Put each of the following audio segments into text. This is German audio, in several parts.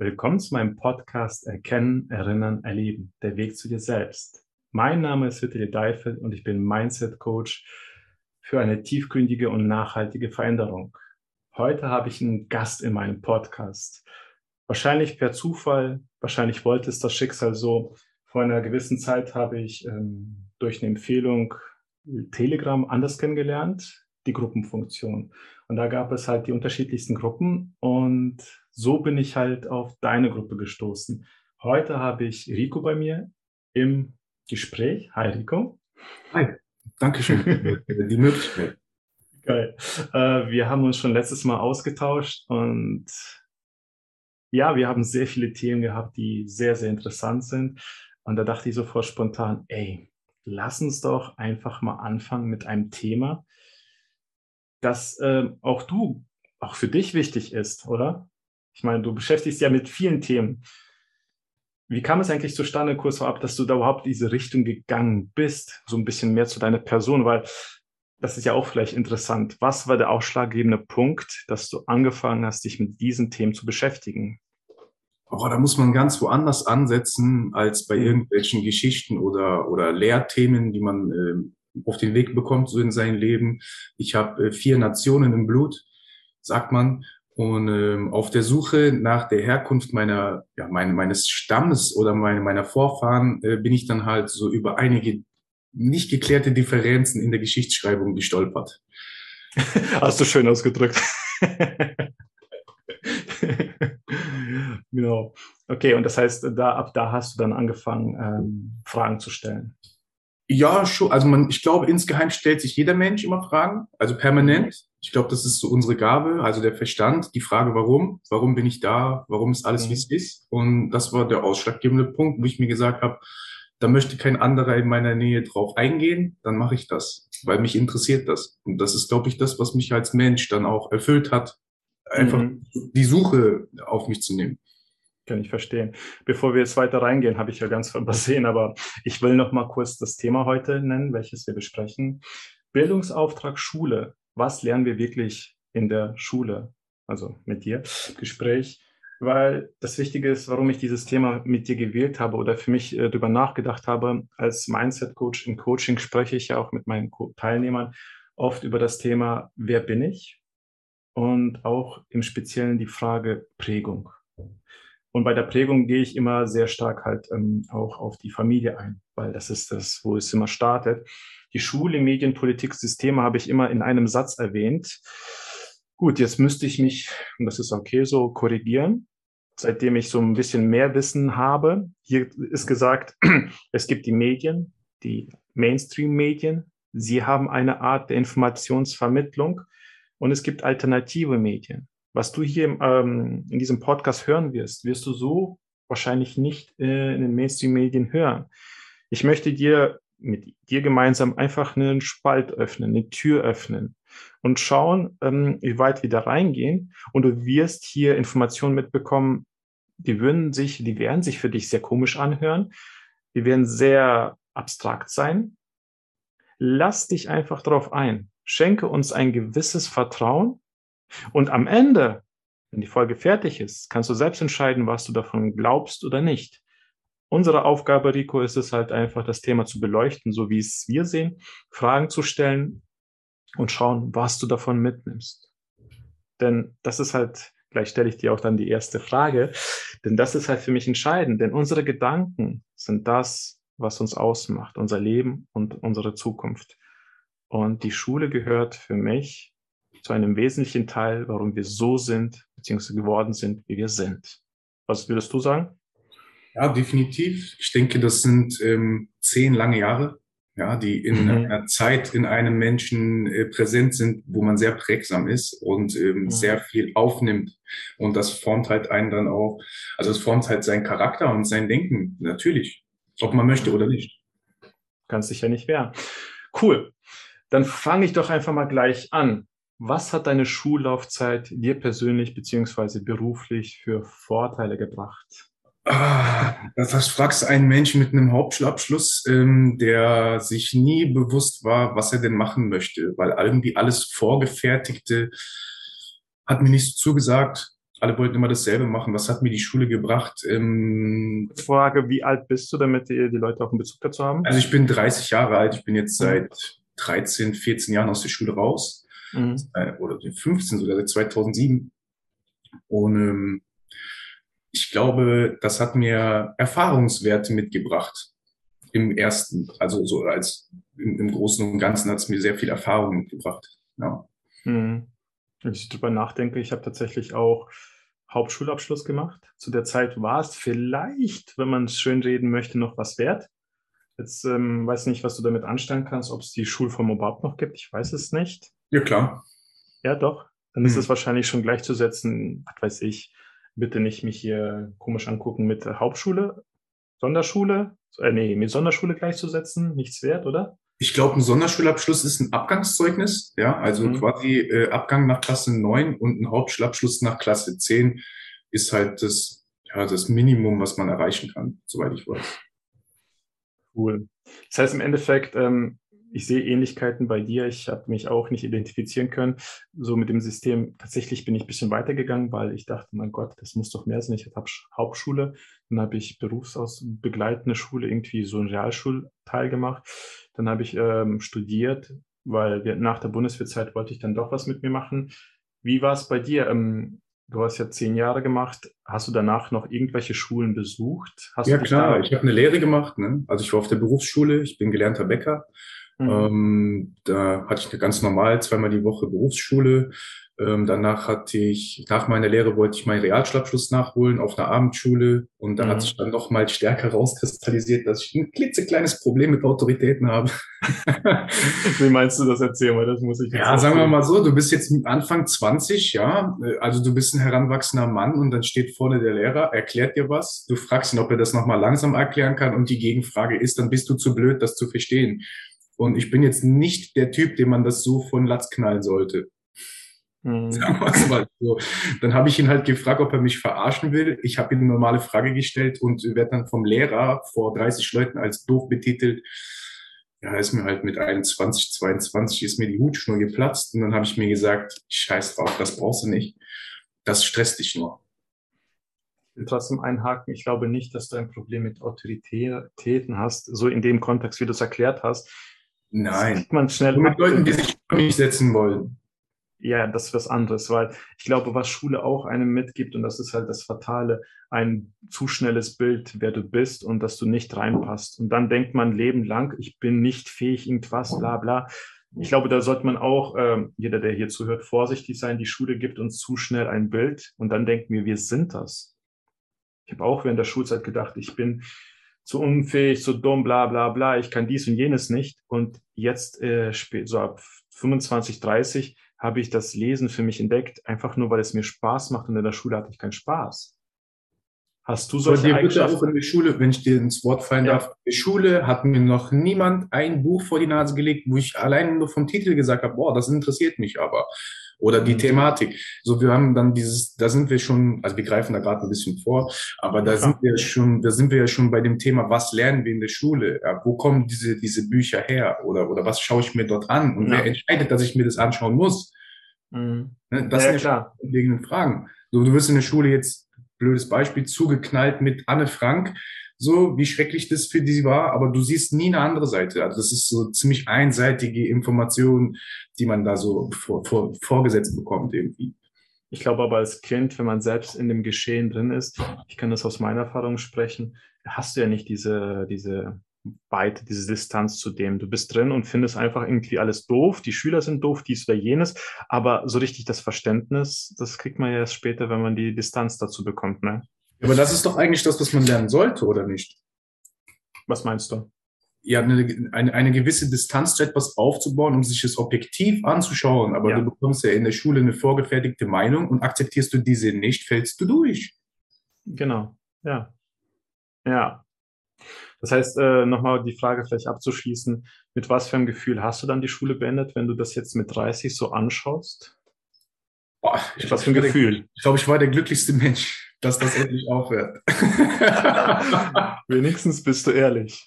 Willkommen zu meinem Podcast Erkennen, Erinnern, Erleben, der Weg zu dir selbst. Mein Name ist Hütte Deifel und ich bin Mindset Coach für eine tiefgründige und nachhaltige Veränderung. Heute habe ich einen Gast in meinem Podcast. Wahrscheinlich per Zufall, wahrscheinlich wollte es das Schicksal so. Vor einer gewissen Zeit habe ich ähm, durch eine Empfehlung Telegram anders kennengelernt, die Gruppenfunktion. Und da gab es halt die unterschiedlichsten Gruppen und so bin ich halt auf deine Gruppe gestoßen. Heute habe ich Rico bei mir im Gespräch. Hi Rico. Hi, danke schön für die Möglichkeit. Geil. Äh, wir haben uns schon letztes Mal ausgetauscht und ja, wir haben sehr viele Themen gehabt, die sehr, sehr interessant sind. Und da dachte ich sofort spontan, ey, lass uns doch einfach mal anfangen mit einem Thema, das äh, auch du, auch für dich wichtig ist, oder? Ich meine, du beschäftigst ja mit vielen Themen. Wie kam es eigentlich zustande, kurz vorab, dass du da überhaupt diese Richtung gegangen bist? So ein bisschen mehr zu deiner Person, weil das ist ja auch vielleicht interessant. Was war der ausschlaggebende Punkt, dass du angefangen hast, dich mit diesen Themen zu beschäftigen? Oh, da muss man ganz woanders ansetzen als bei mhm. irgendwelchen Geschichten oder, oder Lehrthemen, die man äh, auf den Weg bekommt, so in sein Leben. Ich habe äh, vier Nationen im Blut, sagt man. Und ähm, auf der Suche nach der Herkunft meiner, ja, meine, meines Stammes oder meine, meiner Vorfahren äh, bin ich dann halt so über einige nicht geklärte Differenzen in der Geschichtsschreibung gestolpert. Hast du schön ausgedrückt. genau. Okay, und das heißt, da, ab da hast du dann angefangen, ähm, Fragen zu stellen. Ja, schon. Also man, ich glaube, insgeheim stellt sich jeder Mensch immer Fragen, also permanent. Ich glaube, das ist so unsere Gabe, also der Verstand, die Frage, warum, warum bin ich da, warum ist alles, mhm. wie es ist. Und das war der ausschlaggebende Punkt, wo ich mir gesagt habe, da möchte kein anderer in meiner Nähe drauf eingehen, dann mache ich das, weil mich interessiert das. Und das ist, glaube ich, das, was mich als Mensch dann auch erfüllt hat, einfach mhm. die Suche auf mich zu nehmen. Kann ich verstehen. Bevor wir jetzt weiter reingehen, habe ich ja ganz übersehen, aber ich will noch mal kurz das Thema heute nennen, welches wir besprechen. Bildungsauftrag Schule was lernen wir wirklich in der Schule, also mit dir, Gespräch, weil das Wichtige ist, warum ich dieses Thema mit dir gewählt habe oder für mich äh, darüber nachgedacht habe. Als Mindset-Coach im Coaching spreche ich ja auch mit meinen Teilnehmern oft über das Thema, wer bin ich? Und auch im Speziellen die Frage Prägung. Und bei der Prägung gehe ich immer sehr stark halt ähm, auch auf die Familie ein, weil das ist das, wo es immer startet. Die Schule, Medien, Politik, Systeme habe ich immer in einem Satz erwähnt. Gut, jetzt müsste ich mich, und das ist okay so, korrigieren, seitdem ich so ein bisschen mehr Wissen habe. Hier ist gesagt, es gibt die Medien, die Mainstream-Medien. Sie haben eine Art der Informationsvermittlung und es gibt alternative Medien. Was du hier ähm, in diesem Podcast hören wirst, wirst du so wahrscheinlich nicht äh, in den Mainstream-Medien hören. Ich möchte dir mit dir gemeinsam einfach einen Spalt öffnen, eine Tür öffnen und schauen, ähm, wie weit wir da reingehen. Und du wirst hier Informationen mitbekommen, die würden sich, die werden sich für dich sehr komisch anhören. Die werden sehr abstrakt sein. Lass dich einfach darauf ein. Schenke uns ein gewisses Vertrauen. Und am Ende, wenn die Folge fertig ist, kannst du selbst entscheiden, was du davon glaubst oder nicht. Unsere Aufgabe, Rico, ist es halt einfach, das Thema zu beleuchten, so wie es wir sehen, Fragen zu stellen und schauen, was du davon mitnimmst. Denn das ist halt, gleich stelle ich dir auch dann die erste Frage, denn das ist halt für mich entscheidend, denn unsere Gedanken sind das, was uns ausmacht, unser Leben und unsere Zukunft. Und die Schule gehört für mich zu einem wesentlichen Teil, warum wir so sind, beziehungsweise geworden sind, wie wir sind. Was würdest du sagen? Ja, definitiv. Ich denke, das sind ähm, zehn lange Jahre, ja, die in mhm. einer Zeit in einem Menschen äh, präsent sind, wo man sehr prägsam ist und ähm, mhm. sehr viel aufnimmt. Und das formt halt einen dann auch, also es formt halt seinen Charakter und sein Denken, natürlich, ob man möchte oder nicht. Kannst dich ja nicht wehren. Cool. Dann fange ich doch einfach mal gleich an. Was hat deine Schullaufzeit dir persönlich beziehungsweise beruflich für Vorteile gebracht? Ah, das fragst einen Menschen mit einem Hauptschulabschluss, ähm, der sich nie bewusst war, was er denn machen möchte, weil irgendwie alles Vorgefertigte hat mir nicht so zugesagt. Alle wollten immer dasselbe machen. Was hat mir die Schule gebracht? Ähm, Frage, wie alt bist du, damit die, die Leute auch einen Bezug dazu haben? also ich bin 30 Jahre alt. Ich bin jetzt seit 13, 14 Jahren aus der Schule raus. Mhm. Oder 15 sogar, seit 2007. Und ähm, ich glaube, das hat mir Erfahrungswerte mitgebracht im ersten, also so als im, im Großen und Ganzen hat es mir sehr viel Erfahrung mitgebracht. Ja. Mhm. Wenn ich drüber nachdenke, ich habe tatsächlich auch Hauptschulabschluss gemacht. Zu der Zeit war es vielleicht, wenn man es schön reden möchte, noch was wert. Jetzt ähm, weiß nicht, was du damit anstellen kannst, ob es die Schulform überhaupt noch gibt. Ich weiß es nicht. Ja, klar. Ja, doch. Dann ist Hm. es wahrscheinlich schon gleichzusetzen, was weiß ich, bitte nicht mich hier komisch angucken mit Hauptschule, Sonderschule, äh, nee, mit Sonderschule gleichzusetzen, nichts wert, oder? Ich glaube, ein Sonderschulabschluss ist ein Abgangszeugnis, ja, also Mhm. quasi äh, Abgang nach Klasse 9 und ein Hauptschulabschluss nach Klasse 10 ist halt das, ja, das Minimum, was man erreichen kann, soweit ich weiß. Cool. Das heißt im Endeffekt, ähm, ich sehe Ähnlichkeiten bei dir. Ich habe mich auch nicht identifizieren können. So mit dem System, tatsächlich bin ich ein bisschen weitergegangen, weil ich dachte, mein Gott, das muss doch mehr sein. Ich habe Hauptschule, dann habe ich berufsausbegleitende Schule, irgendwie so einen Realschulteil gemacht. Dann habe ich ähm, studiert, weil wir, nach der Bundeswehrzeit wollte ich dann doch was mit mir machen. Wie war es bei dir? Ähm, du hast ja zehn Jahre gemacht. Hast du danach noch irgendwelche Schulen besucht? Hast Ja, klar, ich habe eine Lehre gemacht, ne? Also ich war auf der Berufsschule, ich bin gelernter Bäcker. Mhm. Ähm, da hatte ich eine ganz normal zweimal die Woche Berufsschule. Ähm, danach hatte ich, nach meiner Lehre wollte ich meinen Realschulabschluss nachholen auf einer Abendschule. Und da Mhm. hat sich dann noch mal stärker rauskristallisiert, dass ich ein klitzekleines Problem mit Autoritäten habe. Wie meinst du das? Erzähl mal, das muss ich jetzt Ja, sagen wir mal so, du bist jetzt Anfang 20, ja, also du bist ein heranwachsender Mann und dann steht vorne der Lehrer, erklärt dir was, du fragst ihn, ob er das nochmal langsam erklären kann und die Gegenfrage ist, dann bist du zu blöd, das zu verstehen. Und ich bin jetzt nicht der Typ, dem man das so von Latz knallen sollte. Mhm. So. Dann habe ich ihn halt gefragt, ob er mich verarschen will. Ich habe ihm eine normale Frage gestellt und werde dann vom Lehrer vor 30 Leuten als doof betitelt. Ja, ist mir halt mit 21, 22 ist mir die Hutschnur geplatzt und dann habe ich mir gesagt, scheiß drauf, das brauchst du nicht. Das stresst dich nur. trotzdem einhaken. Ich glaube nicht, dass du ein Problem mit Autoritäten hast, so in dem Kontext, wie du es erklärt hast. Das Nein. kriegt man schnell mit. Leuten, die sich mich setzen wollen. Ja, das ist was anderes, weil ich glaube, was Schule auch einem mitgibt, und das ist halt das Fatale, ein zu schnelles Bild, wer du bist und dass du nicht reinpasst. Und dann denkt man Leben lang, ich bin nicht fähig, irgendwas, bla bla. Ich glaube, da sollte man auch, ähm, jeder, der hier zuhört, vorsichtig sein. Die Schule gibt uns zu schnell ein Bild und dann denken wir, wir sind das. Ich habe auch während der Schulzeit gedacht, ich bin zu unfähig, zu dumm, bla bla bla, ich kann dies und jenes nicht. Und jetzt, äh, spät, so ab 25, 30, habe ich das Lesen für mich entdeckt, einfach nur, weil es mir Spaß macht und in der Schule hatte ich keinen Spaß. Hast du solche bitte auch Eigenschaften? in der Schule, wenn ich dir ins Wort fallen Ja. darf, in der Schule hat mir noch niemand ein Buch vor die Nase gelegt, wo ich allein nur vom Titel gesagt habe, boah, das interessiert mich aber. Oder die Mhm. Thematik. So, wir haben dann dieses, da sind wir schon, also wir greifen da gerade ein bisschen vor, aber da Ja. sind wir schon, da sind wir ja schon bei dem Thema, was lernen wir in der Schule? Ja, wo kommen diese, diese Bücher her? Oder, oder was schaue ich mir dort an? Und Ja. wer entscheidet, dass ich mir das anschauen muss? Mhm. Ne? Das sind ja grundlegenden Fragen. So, du wirst in der Schule jetzt, blödes Beispiel, zugeknallt mit Anne Frank, so wie schrecklich das für die war, aber du siehst nie eine andere Seite. Also das ist so ziemlich einseitige Information, die man da so vor, vor, vorgesetzt bekommt irgendwie. Ich glaube aber als Kind, wenn man selbst in dem Geschehen drin ist, ich kann das aus meiner Erfahrung sprechen, hast du ja nicht diese, diese Weite, diese Distanz zu dem. Du bist drin und findest einfach irgendwie alles doof, die Schüler sind doof, dies oder jenes, aber so richtig das Verständnis, das kriegt man ja erst später, wenn man die Distanz dazu bekommt, ne? Aber das ist doch eigentlich das, was man lernen sollte, oder nicht? Was meinst du? Ja, eine, eine, eine gewisse Distanz zu etwas aufzubauen, um sich das objektiv anzuschauen. Aber Ja. du bekommst ja in der Schule eine vorgefertigte Meinung und akzeptierst du diese nicht, fällst du durch. Genau, ja. Ja. Das heißt, äh, nochmal die Frage vielleicht abzuschließen, mit was für einem Gefühl hast du dann die Schule beendet, wenn du das jetzt mit 30 so anschaust? Boah, ich Was für ein war der- Gefühl? Ich glaube, ich war der glücklichste Mensch, dass das endlich aufhört. Wenigstens bist du ehrlich.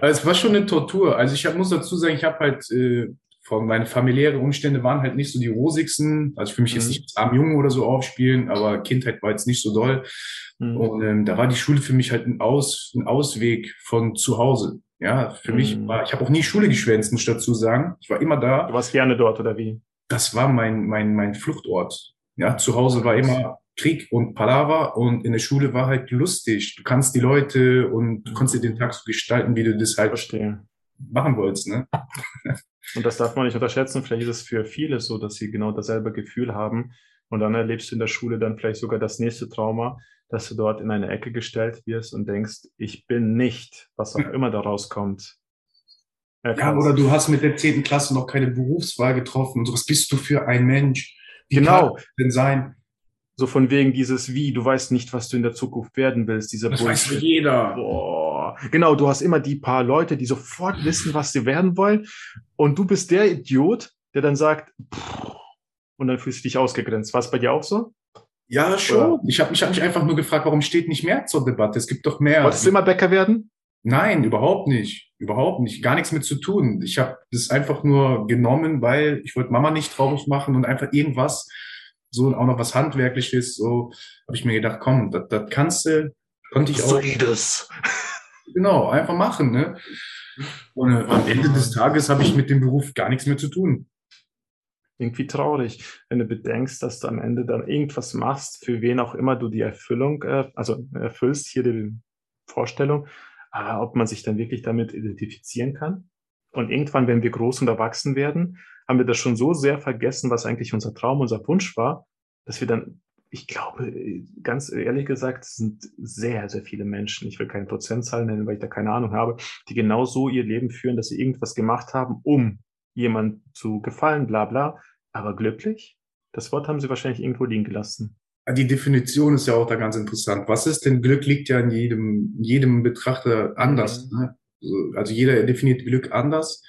Es war schon eine Tortur. Also ich hab, muss dazu sagen, ich habe halt äh, von meine familiären Umstände waren halt nicht so die rosigsten. Also ich will mich Mhm. jetzt nicht als arm Junge oder so aufspielen, aber Kindheit war jetzt nicht so doll. Mhm. Und ähm, da war die Schule für mich halt ein, Aus, ein Ausweg von zu Hause. Ja, für mich Mhm. war, ich habe auch nie Schule geschwänzt, muss ich dazu sagen. Ich war immer Du da. warst gerne dort, oder wie? Das war mein, mein, mein Fluchtort. Ja, zu Hause war immer Krieg und Palaver und in der Schule war halt lustig. Du kannst die Leute und du konntest dir den Tag so gestalten, wie du das halt Verstehe. machen wolltest, ne? Und das darf man nicht unterschätzen. Vielleicht ist es für viele so, dass sie genau dasselbe Gefühl haben. Und dann erlebst du in der Schule dann vielleicht sogar das nächste Trauma, dass du dort in eine Ecke gestellt wirst und denkst, ich bin nicht, was auch immer da rauskommt. Ja, oder du hast mit der zehnten Klasse noch keine Berufswahl getroffen und so, was bist du für ein Mensch? Wie Genau. kann denn sein? So von wegen dieses Wie, du weißt nicht, was du in der Zukunft werden willst, dieser Das weiß Bullshit. jeder. Boah. Genau, du hast immer die paar Leute, die sofort wissen, was sie werden wollen. Und du bist der Idiot, der dann sagt, pff, und dann fühlst du dich ausgegrenzt. War es bei dir auch so? Ja, schon. Ich habe mich, hab mich einfach nur gefragt, warum steht nicht mehr zur Debatte? Es gibt doch mehr. Wolltest du immer Bäcker werden? Nein, überhaupt nicht. Überhaupt nicht. Gar nichts mit zu tun. Ich habe das einfach nur genommen, weil ich wollte Mama nicht traurig machen und einfach irgendwas, so und auch noch was Handwerkliches, so habe ich mir gedacht, komm, das, das kannst du, konnte ich auch. Solides. Genau, einfach machen, ne? Und äh, am Ende des Tages habe ich mit dem Beruf gar nichts mehr zu tun. Irgendwie traurig, wenn du bedenkst, dass du am Ende dann irgendwas machst, für wen auch immer du die Erfüllung, äh, also erfüllst, hier die Vorstellung, aber ob man sich dann wirklich damit identifizieren kann. Und irgendwann, wenn wir groß und erwachsen werden, haben wir das schon so sehr vergessen, was eigentlich unser Traum, unser Wunsch war, dass wir dann, ich glaube, ganz ehrlich gesagt, es sind sehr, sehr viele Menschen, ich will keine Prozentzahl nennen, weil ich da keine Ahnung habe, die genau so ihr Leben führen, dass sie irgendwas gemacht haben, um jemand zu gefallen, bla bla, aber glücklich? Das Wort haben sie wahrscheinlich irgendwo liegen gelassen. Die Definition ist ja auch da ganz interessant. Was ist denn Glück liegt ja in jedem, jedem Betrachter anders. Mhm. Ne? So, Also jeder definiert Glück anders.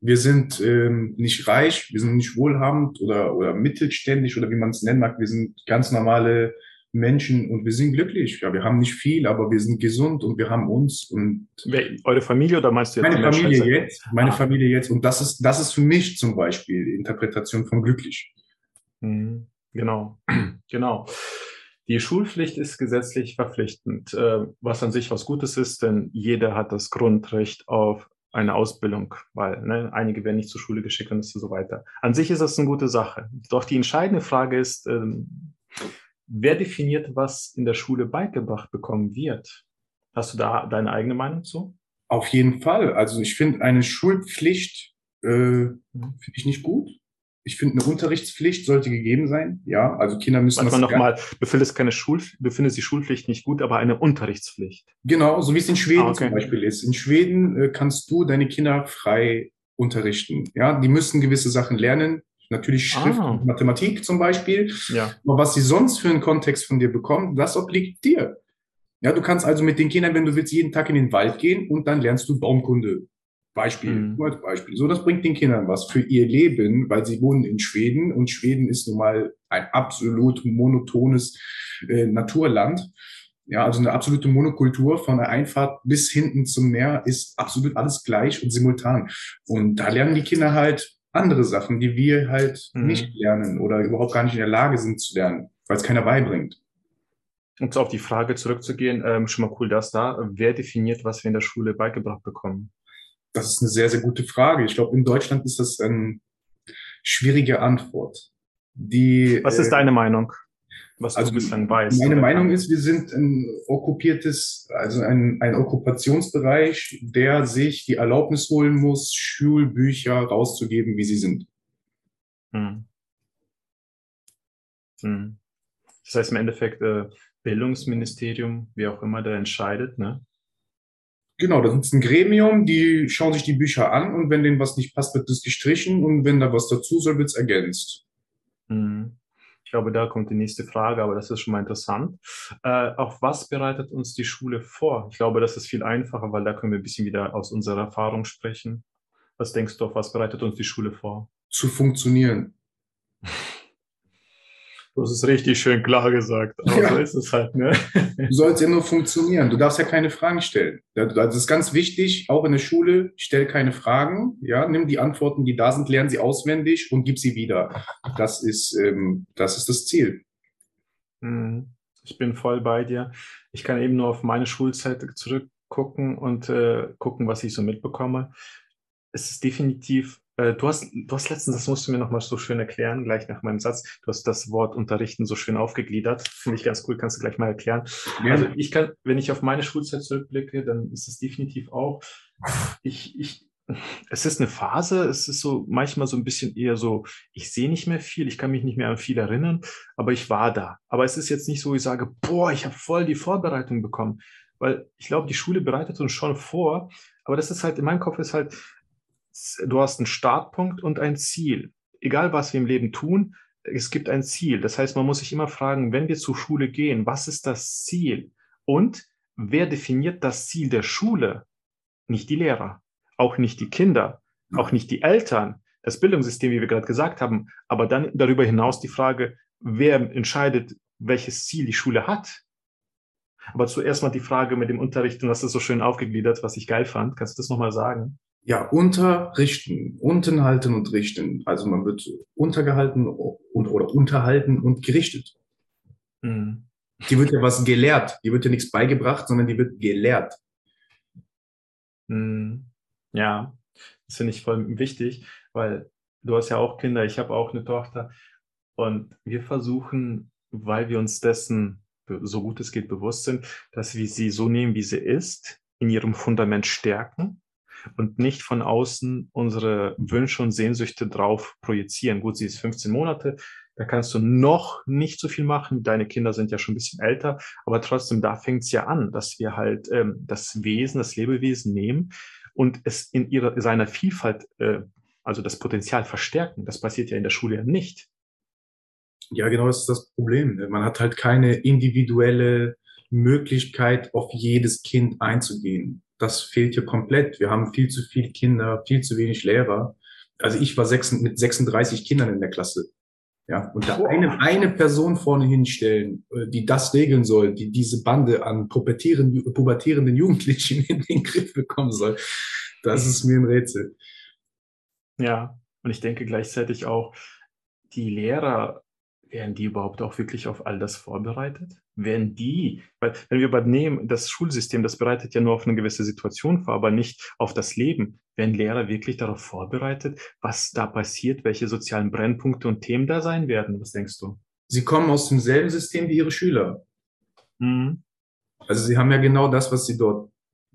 Wir sind ähm, nicht reich, wir sind nicht wohlhabend oder, oder mittelständisch oder wie man es nennen mag. Wir sind ganz normale Menschen und wir sind glücklich. Ja, wir haben nicht viel, aber wir sind gesund und wir haben uns und eure Familie oder meinst du jetzt meine Familie Menschheit? jetzt, meine Ah. Familie jetzt. Und das ist, das ist für mich zum Beispiel die Interpretation von glücklich. Mhm. Genau, genau. Die Schulpflicht ist gesetzlich verpflichtend, äh, was an sich was Gutes ist, denn jeder hat das Grundrecht auf eine Ausbildung, weil ne, einige werden nicht zur Schule geschickt und so weiter. An sich ist das eine gute Sache. Doch die entscheidende Frage ist, ähm, wer definiert, was in der Schule beigebracht bekommen wird? Hast du da deine eigene Meinung zu? Auf jeden Fall. Also ich finde eine Schulpflicht äh, finde ich nicht gut. Ich finde eine Unterrichtspflicht sollte gegeben sein. Ja, also Kinder müssen Warte mal nochmal, du findest keine Schul, du findest die Schulpflicht nicht gut, aber eine Unterrichtspflicht. Genau, so wie es in Schweden Ah, okay. zum Beispiel ist. In Schweden äh, kannst du deine Kinder frei unterrichten. Ja, die müssen gewisse Sachen lernen. Natürlich Schrift Ah. und Mathematik zum Beispiel. Ja. Aber was sie sonst für einen Kontext von dir bekommen, das obliegt dir. Ja, du kannst also mit den Kindern, wenn du willst, jeden Tag in den Wald gehen und dann lernst du Baumkunde. Beispiel, Mhm. nur als Beispiel. So, das bringt den Kindern was für ihr Leben, weil sie wohnen in Schweden und Schweden ist nun mal ein absolut monotones äh, Naturland. Ja, also eine absolute Monokultur von der Einfahrt bis hinten zum Meer ist absolut alles gleich und simultan. Und da lernen die Kinder halt andere Sachen, die wir halt Mhm. nicht lernen oder überhaupt gar nicht in der Lage sind zu lernen, weil es keiner beibringt. Um auf die Frage zurückzugehen, ähm, schon mal cool, dass da, wer definiert, was wir in der Schule beigebracht bekommen? Das ist eine sehr, sehr gute Frage. Ich glaube, in Deutschland ist das eine schwierige Antwort. Die, Was ist äh, deine Meinung? Was also du bislang weißt? Meine Meinung kannst? ist, wir sind ein okkupiertes, also ein, ein Okkupationsbereich, der sich die Erlaubnis holen muss, Schulbücher rauszugeben, wie sie sind. Hm. Hm. Das heißt im Endeffekt, äh, Bildungsministerium, wie auch immer, der entscheidet, ne? Genau, da sitzt ein Gremium, die schauen sich die Bücher an und wenn denen was nicht passt, wird das gestrichen und wenn da was dazu soll, wird es ergänzt. Hm. Ich glaube, da kommt die nächste Frage, aber das ist schon mal interessant. Äh, auf was bereitet uns die Schule vor? Ich glaube, das ist viel einfacher, weil da können wir ein bisschen wieder aus unserer Erfahrung sprechen. Was denkst du, auf was bereitet uns die Schule vor? Zu funktionieren. Du hast es richtig schön klar gesagt. Aber ja. so ist es halt, ne? Du sollst ja nur funktionieren. Du darfst ja keine Fragen stellen. Das ist ganz wichtig, auch in der Schule, stell keine Fragen. Ja, nimm die Antworten, die da sind, lern sie auswendig und gib sie wieder. Das ist, ähm, das ist das Ziel. Mhm. Ich bin voll bei dir. Ich kann eben nur auf meine Schulzeit zurückgucken und äh, gucken, was ich so mitbekomme. Es ist definitiv äh, du hast, du hast letztens, das musst du mir nochmal so schön erklären, gleich nach meinem Satz. Du hast das Wort unterrichten so schön aufgegliedert. Finde ich ganz cool, kannst du gleich mal erklären. Ja. Also ich kann, wenn ich auf meine Schulzeit zurückblicke, dann ist es definitiv auch, ich, ich, es ist eine Phase, es ist so manchmal so ein bisschen eher so, ich sehe nicht mehr viel, ich kann mich nicht mehr an viel erinnern, aber ich war da. Aber es ist jetzt nicht so, ich sage, boah, ich habe voll die Vorbereitung bekommen, weil ich glaube, die Schule bereitet uns schon vor, aber das ist halt, in meinem Kopf ist halt, du hast einen Startpunkt und ein Ziel. Egal, was wir im Leben tun, es gibt ein Ziel. Das heißt, man muss sich immer fragen, wenn wir zur Schule gehen, was ist das Ziel? Und wer definiert das Ziel der Schule? Nicht die Lehrer, auch nicht die Kinder, auch nicht die Eltern, das Bildungssystem, wie wir gerade gesagt haben, aber dann darüber hinaus die Frage, wer entscheidet, welches Ziel die Schule hat? Aber zuerst mal die Frage mit dem Unterricht, und das ist so schön aufgegliedert, was ich geil fand. Kannst du das nochmal sagen? Ja, unterrichten, unten halten und richten. Also man wird untergehalten und oder unterhalten und gerichtet. Mhm. Die wird ja was gelehrt. Die wird ja nichts beigebracht, sondern die wird gelehrt. Mhm. Ja, das finde ich voll wichtig, weil du hast ja auch Kinder, ich habe auch eine Tochter und wir versuchen, weil wir uns dessen so gut es geht bewusst sind, dass wir sie so nehmen, wie sie ist, in ihrem Fundament stärken und nicht von außen unsere Wünsche und Sehnsüchte drauf projizieren. Gut, sie ist 15 Monate, da kannst du noch nicht so viel machen. Deine Kinder sind ja schon ein bisschen älter, aber trotzdem, da fängt es ja an, dass wir halt ähm, das Wesen, das Lebewesen nehmen und es in ihrer, seiner Vielfalt, äh, also das Potenzial verstärken. Das passiert ja in der Schule ja nicht. Ja, genau, das ist das Problem. Man hat halt keine individuelle Möglichkeit, auf jedes Kind einzugehen das fehlt hier komplett. Wir haben viel zu viele Kinder, viel zu wenig Lehrer. Also ich war sechs, mit 36 Kindern in der Klasse. Ja, und da eine, eine Person vorne hinstellen, äh, die das regeln soll, die diese Bande an pubertierenden, pubertierenden Jugendlichen in den Griff bekommen soll, das ist mir ein Rätsel. Ja, und ich denke gleichzeitig auch, die Lehrer werden die überhaupt auch wirklich auf all das vorbereitet? Werden die, weil wenn wir übernehmen, das Schulsystem, das bereitet ja nur auf eine gewisse Situation vor, aber nicht auf das Leben. Werden Lehrer wirklich darauf vorbereitet, was da passiert, welche sozialen Brennpunkte und Themen da sein werden? Was denkst du? Sie kommen aus demselben System wie ihre Schüler. Mhm. Also sie haben ja genau das, was sie dort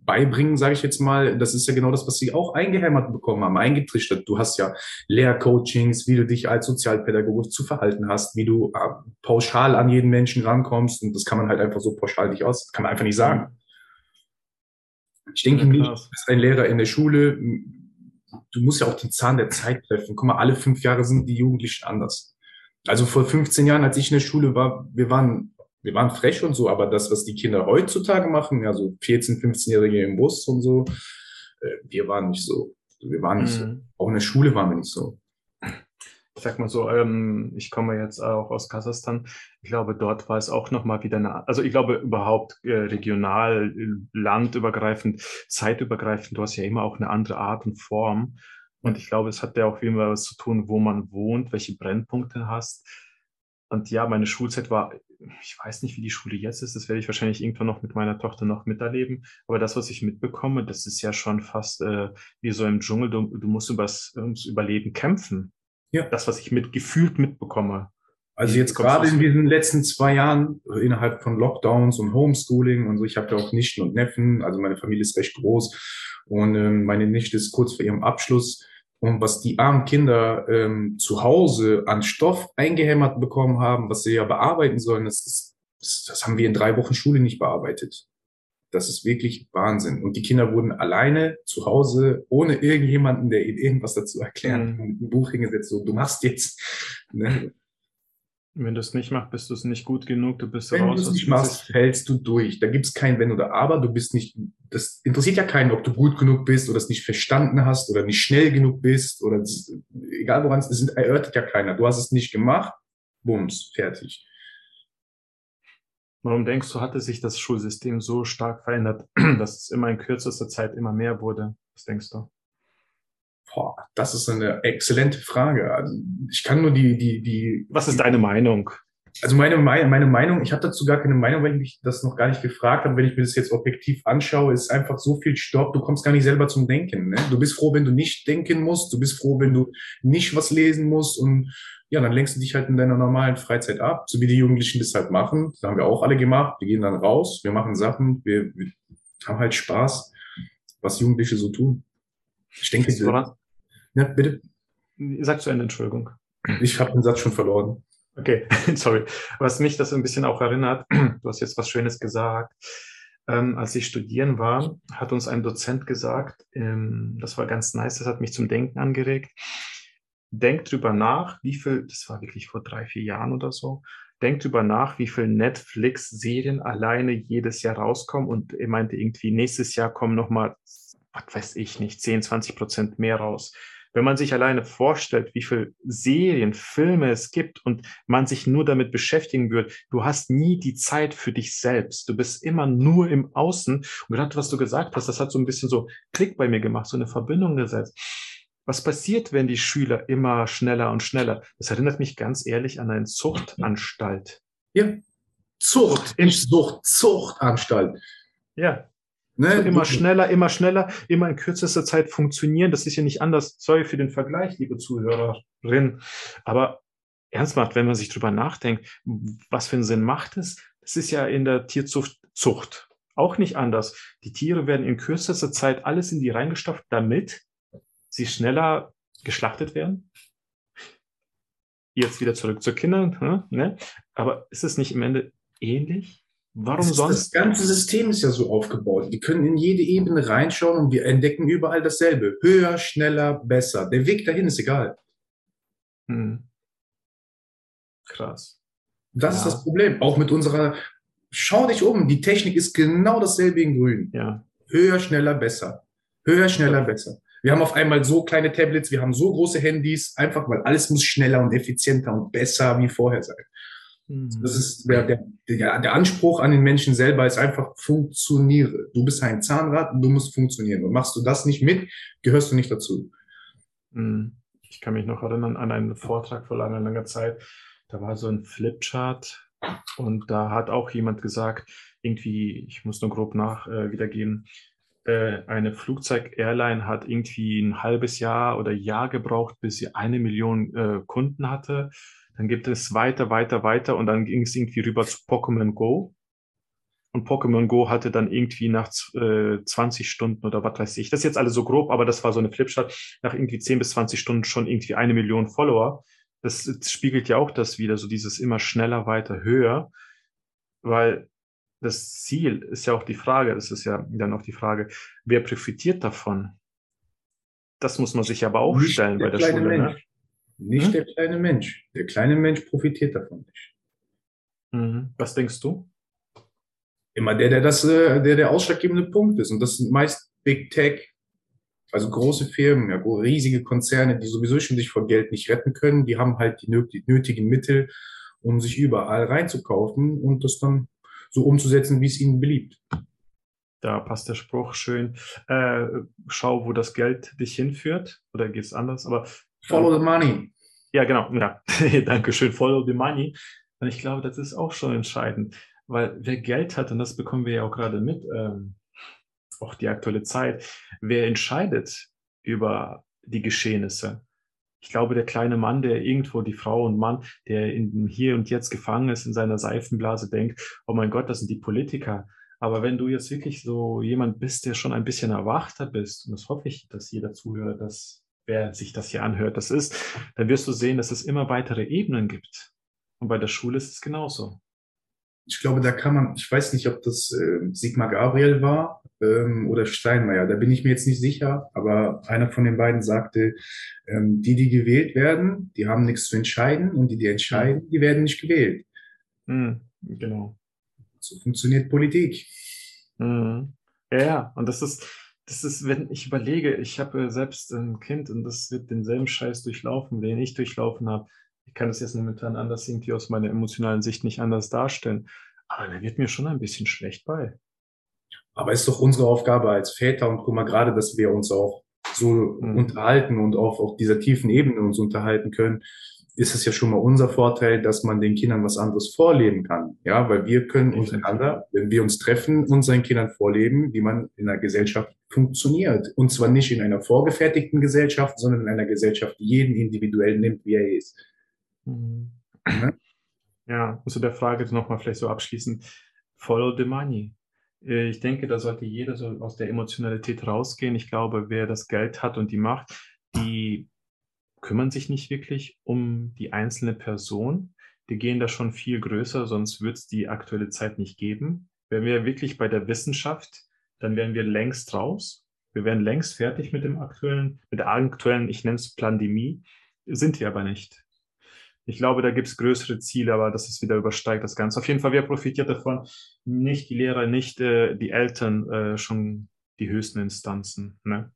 beibringen, sage ich jetzt mal, das ist ja genau das, was sie auch eingehämmert bekommen haben, eingetrichtert. Du hast ja Lehrcoachings, wie du dich als Sozialpädagoge zu verhalten hast, wie du äh, pauschal an jeden Menschen rankommst und das kann man halt einfach so pauschal nicht aus, kann man einfach nicht sagen. Ich denke ja, nicht, dass ein Lehrer in der Schule, du musst ja auch den Zahn der Zeit treffen. Guck mal, alle fünf Jahre sind die Jugendlichen anders. Also vor 15 Jahren, als ich in der Schule war, wir waren wir waren frech und so, aber das, was die Kinder heutzutage machen, also 14-, 15-Jährige im Bus und so, äh, wir waren nicht so. Wir waren nicht mhm. so. Auch in der Schule waren wir nicht so. Ich sag mal so, ähm, ich komme jetzt auch aus Kasachstan. Ich glaube, dort war es auch nochmal wieder eine, also ich glaube überhaupt äh, regional, landübergreifend, zeitübergreifend, du hast ja immer auch eine andere Art und Form. Und ich glaube, es hat ja auch immer was zu tun, wo man wohnt, welche Brennpunkte hast. Und ja, meine Schulzeit war ich weiß nicht, wie die Schule jetzt ist, das werde ich wahrscheinlich irgendwann noch mit meiner Tochter noch miterleben. Aber das, was ich mitbekomme, das ist ja schon fast äh, wie so im Dschungel. Du, du musst übers, ums Überleben kämpfen. Ja. Das, was ich mit gefühlt mitbekomme. Also jetzt gerade in diesen letzten zwei Jahren äh, innerhalb von Lockdowns und Homeschooling und so, ich habe ja auch Nichten und Neffen, also meine Familie ist recht groß und ähm, meine Nichte ist kurz vor ihrem Abschluss und was die armen Kinder ähm, zu Hause an Stoff eingehämmert bekommen haben, was sie ja bearbeiten sollen, das, ist, das, das haben wir in drei Wochen Schule nicht bearbeitet. Das ist wirklich Wahnsinn. Und die Kinder wurden alleine zu Hause, ohne irgendjemanden, der ihnen irgendwas dazu erklärt, mhm. ein Buch hingesetzt, so, du machst jetzt. Ne? Wenn du es nicht machst, bist du es nicht gut genug, du bist wenn raus. Wenn du es nicht machst, fällst du durch. Da gibt es kein Wenn oder Aber. Du bist nicht, das interessiert ja keinen, ob du gut genug bist oder es nicht verstanden hast oder nicht schnell genug bist oder das, egal woran es ist, erörtert ja keiner. Du hast es nicht gemacht, Bums, fertig. Warum denkst du, hatte sich das Schulsystem so stark verändert, dass es immer in kürzester Zeit immer mehr wurde? Was denkst du? Boah, das ist eine exzellente Frage. Also ich kann nur die, die, die. Was ist deine Meinung? Also meine, meine Meinung, ich habe dazu gar keine Meinung, weil ich mich das noch gar nicht gefragt habe. Wenn ich mir das jetzt objektiv anschaue, ist einfach so viel Stopp, du kommst gar nicht selber zum Denken. Ne? Du bist froh, wenn du nicht denken musst, du bist froh, wenn du nicht was lesen musst und ja, dann lenkst du dich halt in deiner normalen Freizeit ab, so wie die Jugendlichen das halt machen. Das haben wir auch alle gemacht. Wir gehen dann raus, wir machen Sachen, wir, wir haben halt Spaß, was Jugendliche so tun. Ich denke, ja, bitte. Sag zu Ende, Entschuldigung. Ich habe den Satz schon verloren. Okay, sorry. Was mich das ein bisschen auch erinnert, du hast jetzt was Schönes gesagt. Ähm, als ich studieren war, hat uns ein Dozent gesagt, ähm, das war ganz nice, das hat mich zum Denken angeregt. Denkt drüber nach, wie viel, das war wirklich vor drei, vier Jahren oder so, denkt drüber nach, wie viel Netflix-Serien alleine jedes Jahr rauskommen und er meinte irgendwie, nächstes Jahr kommen nochmal, was weiß ich nicht, 10, 20 Prozent mehr raus. Wenn man sich alleine vorstellt, wie viele Serien, Filme es gibt und man sich nur damit beschäftigen würde, du hast nie die Zeit für dich selbst. Du bist immer nur im Außen. Und gerade was du gesagt hast, das hat so ein bisschen so Klick bei mir gemacht, so eine Verbindung gesetzt. Was passiert, wenn die Schüler immer schneller und schneller? Das erinnert mich ganz ehrlich an eine Zuchtanstalt. Ja, Zucht, nicht Sucht, Zuchtanstalt. Ja, Ne? So immer schneller, immer schneller, immer in kürzester Zeit funktionieren. Das ist ja nicht anders. Sorry für den Vergleich, liebe Zuhörerin. Aber ernsthaft, wenn man sich drüber nachdenkt, was für einen Sinn macht es? Das ist ja in der Tierzucht Zucht auch nicht anders. Die Tiere werden in kürzester Zeit alles in die reingestopft, damit sie schneller geschlachtet werden. Jetzt wieder zurück zu Kindern. Hm, ne? Aber ist es nicht im Ende ähnlich? Warum das, sonst? Das ganze System ist ja so aufgebaut. Die können in jede Ebene reinschauen und wir entdecken überall dasselbe. Höher, schneller, besser. Der Weg dahin ist egal. Hm. Krass. Das ja. ist das Problem. Auch mit unserer, schau dich um, die Technik ist genau dasselbe in Grün. Ja. Höher, schneller, besser. Höher, schneller, besser. Wir haben auf einmal so kleine Tablets, wir haben so große Handys, einfach weil alles muss schneller und effizienter und besser wie vorher sein. Mhm. Das ist der, der, der, Anspruch an den Menschen selber ist einfach funktioniere. Du bist ein Zahnrad und du musst funktionieren. Und machst du das nicht mit, gehörst du nicht dazu. Mhm. Ich kann mich noch erinnern an einen Vortrag vor langer, langer Zeit. Da war so ein Flipchart und da hat auch jemand gesagt, irgendwie, ich muss nur grob nach äh, wiedergeben, äh, eine Flugzeug-Airline hat irgendwie ein halbes Jahr oder Jahr gebraucht, bis sie eine Million äh, Kunden hatte. Dann gibt es weiter, weiter, weiter und dann ging es irgendwie rüber zu Pokémon Go. Und Pokémon Go hatte dann irgendwie nach äh, 20 Stunden oder was weiß ich. Das ist jetzt alles so grob, aber das war so eine Flipchart. Nach irgendwie 10 bis 20 Stunden schon irgendwie eine Million Follower. Das, das spiegelt ja auch das wieder, so dieses immer schneller, weiter, höher. Weil das Ziel ist ja auch die Frage, das ist ja dann auch die Frage, wer profitiert davon? Das muss man sich aber auch stellen bei der Schule. Ne? Nicht hm? der kleine Mensch. Der kleine Mensch profitiert davon nicht. Mhm. Was denkst du? Immer der, der das, äh, der der ausschlaggebende Punkt ist. Und das sind meist Big Tech, also große Firmen, ja, riesige Konzerne, die sowieso schon sich vor Geld nicht retten können. Die haben halt die nötigen Mittel, um sich überall reinzukaufen und das dann so umzusetzen, wie es ihnen beliebt. Da passt der Spruch schön. Äh, schau, wo das Geld dich hinführt. Oder geht es anders? Aber Follow the money. Ja, genau. Ja, Dankeschön. Follow the money. Und ich glaube, das ist auch schon entscheidend, weil wer Geld hat, und das bekommen wir ja auch gerade mit, ähm, auch die aktuelle Zeit, wer entscheidet über die Geschehnisse? Ich glaube, der kleine Mann, der irgendwo die Frau und Mann, der in Hier und Jetzt gefangen ist in seiner Seifenblase, denkt, oh mein Gott, das sind die Politiker. Aber wenn du jetzt wirklich so jemand bist, der schon ein bisschen erwachter bist, und das hoffe ich, dass jeder Zuhörer das wer sich das hier anhört, das ist, dann wirst du sehen, dass es immer weitere Ebenen gibt. Und bei der Schule ist es genauso. Ich glaube, da kann man, ich weiß nicht, ob das äh, Sigmar Gabriel war ähm, oder Steinmeier, da bin ich mir jetzt nicht sicher, aber einer von den beiden sagte, ähm, die, die gewählt werden, die haben nichts zu entscheiden und die, die entscheiden, die werden nicht gewählt. Mhm, genau. So funktioniert Politik. Mhm. Ja, und das ist, das ist, wenn ich überlege, ich habe selbst ein Kind und das wird denselben Scheiß durchlaufen, den ich durchlaufen habe. Ich kann das jetzt momentan anders irgendwie aus meiner emotionalen Sicht nicht anders darstellen. Aber der wird mir schon ein bisschen schlecht bei. Aber es ist doch unsere Aufgabe als Väter und guck mal gerade, dass wir uns auch so mhm. unterhalten und auch auf dieser tiefen Ebene uns unterhalten können, ist es ja schon mal unser Vorteil, dass man den Kindern was anderes vorleben kann. Ja, weil wir können untereinander, wenn wir uns treffen, unseren Kindern vorleben, wie man in einer Gesellschaft funktioniert. Und zwar nicht in einer vorgefertigten Gesellschaft, sondern in einer Gesellschaft, die jeden individuell nimmt, wie er ist. Mhm. Ja, ja zu der Frage nochmal vielleicht so abschließend. Follow the money. Äh, ich denke, da sollte jeder so aus der Emotionalität rausgehen. Ich glaube, wer das Geld hat und die Macht, die kümmern sich nicht wirklich um die einzelne Person. Die gehen da schon viel größer, sonst wird es die aktuelle Zeit nicht geben. Wären wir wirklich bei der Wissenschaft, dann wären wir längst raus. Wir wären längst fertig mit dem aktuellen, mit der aktuellen, ich nenne es Pandemie, sind wir aber nicht. Ich glaube, da gibt es größere Ziele, aber das ist wieder übersteigt das Ganze. Auf jeden Fall, wer profitiert davon? Nicht die Lehrer, nicht äh, die Eltern, äh, schon die höchsten Instanzen. Ne?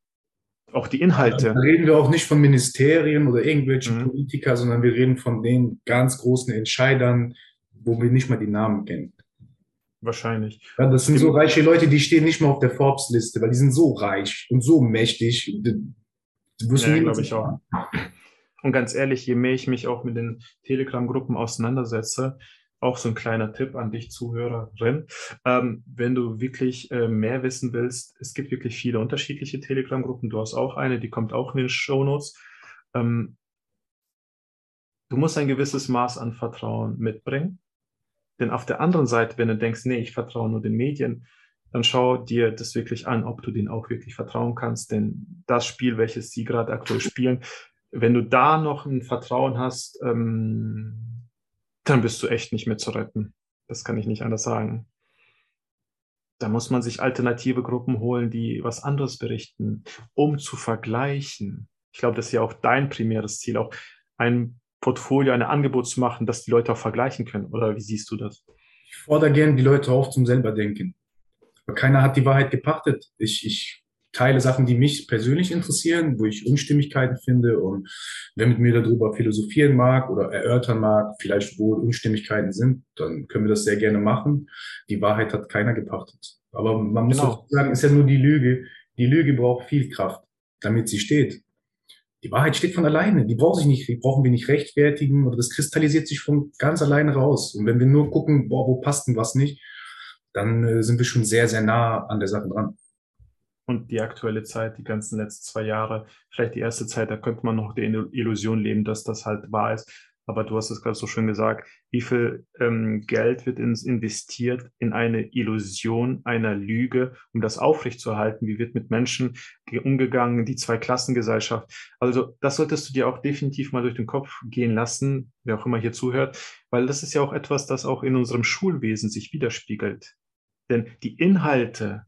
Auch die Inhalte. Da reden wir auch nicht von Ministerien oder irgendwelchen mhm. Politikern, sondern wir reden von den ganz großen Entscheidern, wo wir nicht mal die Namen kennen. Wahrscheinlich. Ja, das sind so reiche Leute, die stehen nicht mal auf der Forbes-Liste, weil die sind so reich und so mächtig. Die ja, glaube ich auch. Und ganz ehrlich, je mehr ich mich auch mit den Telegram-Gruppen auseinandersetze, auch so ein kleiner Tipp an dich, Zuhörerin. Ähm, wenn du wirklich äh, mehr wissen willst, es gibt wirklich viele unterschiedliche Telegram-Gruppen. Du hast auch eine, die kommt auch in den Shownotes. Ähm, du musst ein gewisses Maß an Vertrauen mitbringen. Denn auf der anderen Seite, wenn du denkst, nee, ich vertraue nur den Medien, dann schau dir das wirklich an, ob du denen auch wirklich vertrauen kannst. Denn das Spiel, welches sie gerade aktuell spielen, wenn du da noch ein Vertrauen hast, ähm, dann bist du echt nicht mehr zu retten. Das kann ich nicht anders sagen. Da muss man sich alternative Gruppen holen, die was anderes berichten, um zu vergleichen. Ich glaube, das ist ja auch dein primäres Ziel, auch ein Portfolio, ein Angebot zu machen, dass die Leute auch vergleichen können. Oder wie siehst du das? Ich fordere gerne die Leute auf zum selber denken. Aber keiner hat die Wahrheit gepachtet. Ich, ich teile Sachen, die mich persönlich interessieren, wo ich Unstimmigkeiten finde und wer mit mir darüber philosophieren mag oder erörtern mag, vielleicht wo Unstimmigkeiten sind, dann können wir das sehr gerne machen. Die Wahrheit hat keiner gepachtet. Aber man muss genau. sagen, ist ja nur die Lüge. Die Lüge braucht viel Kraft, damit sie steht. Die Wahrheit steht von alleine. Die braucht sich nicht, die brauchen wir nicht rechtfertigen oder das kristallisiert sich von ganz alleine raus. Und wenn wir nur gucken, boah, wo passt denn was nicht, dann äh, sind wir schon sehr, sehr nah an der Sache dran und die aktuelle Zeit, die ganzen letzten zwei Jahre, vielleicht die erste Zeit, da könnte man noch die Illusion leben, dass das halt wahr ist. Aber du hast es gerade so schön gesagt, wie viel ähm, Geld wird ins, investiert in eine Illusion einer Lüge, um das aufrechtzuerhalten? Wie wird mit Menschen umgegangen, die Zweiklassengesellschaft? Also das solltest du dir auch definitiv mal durch den Kopf gehen lassen, wer auch immer hier zuhört, weil das ist ja auch etwas, das auch in unserem Schulwesen sich widerspiegelt. Denn die Inhalte,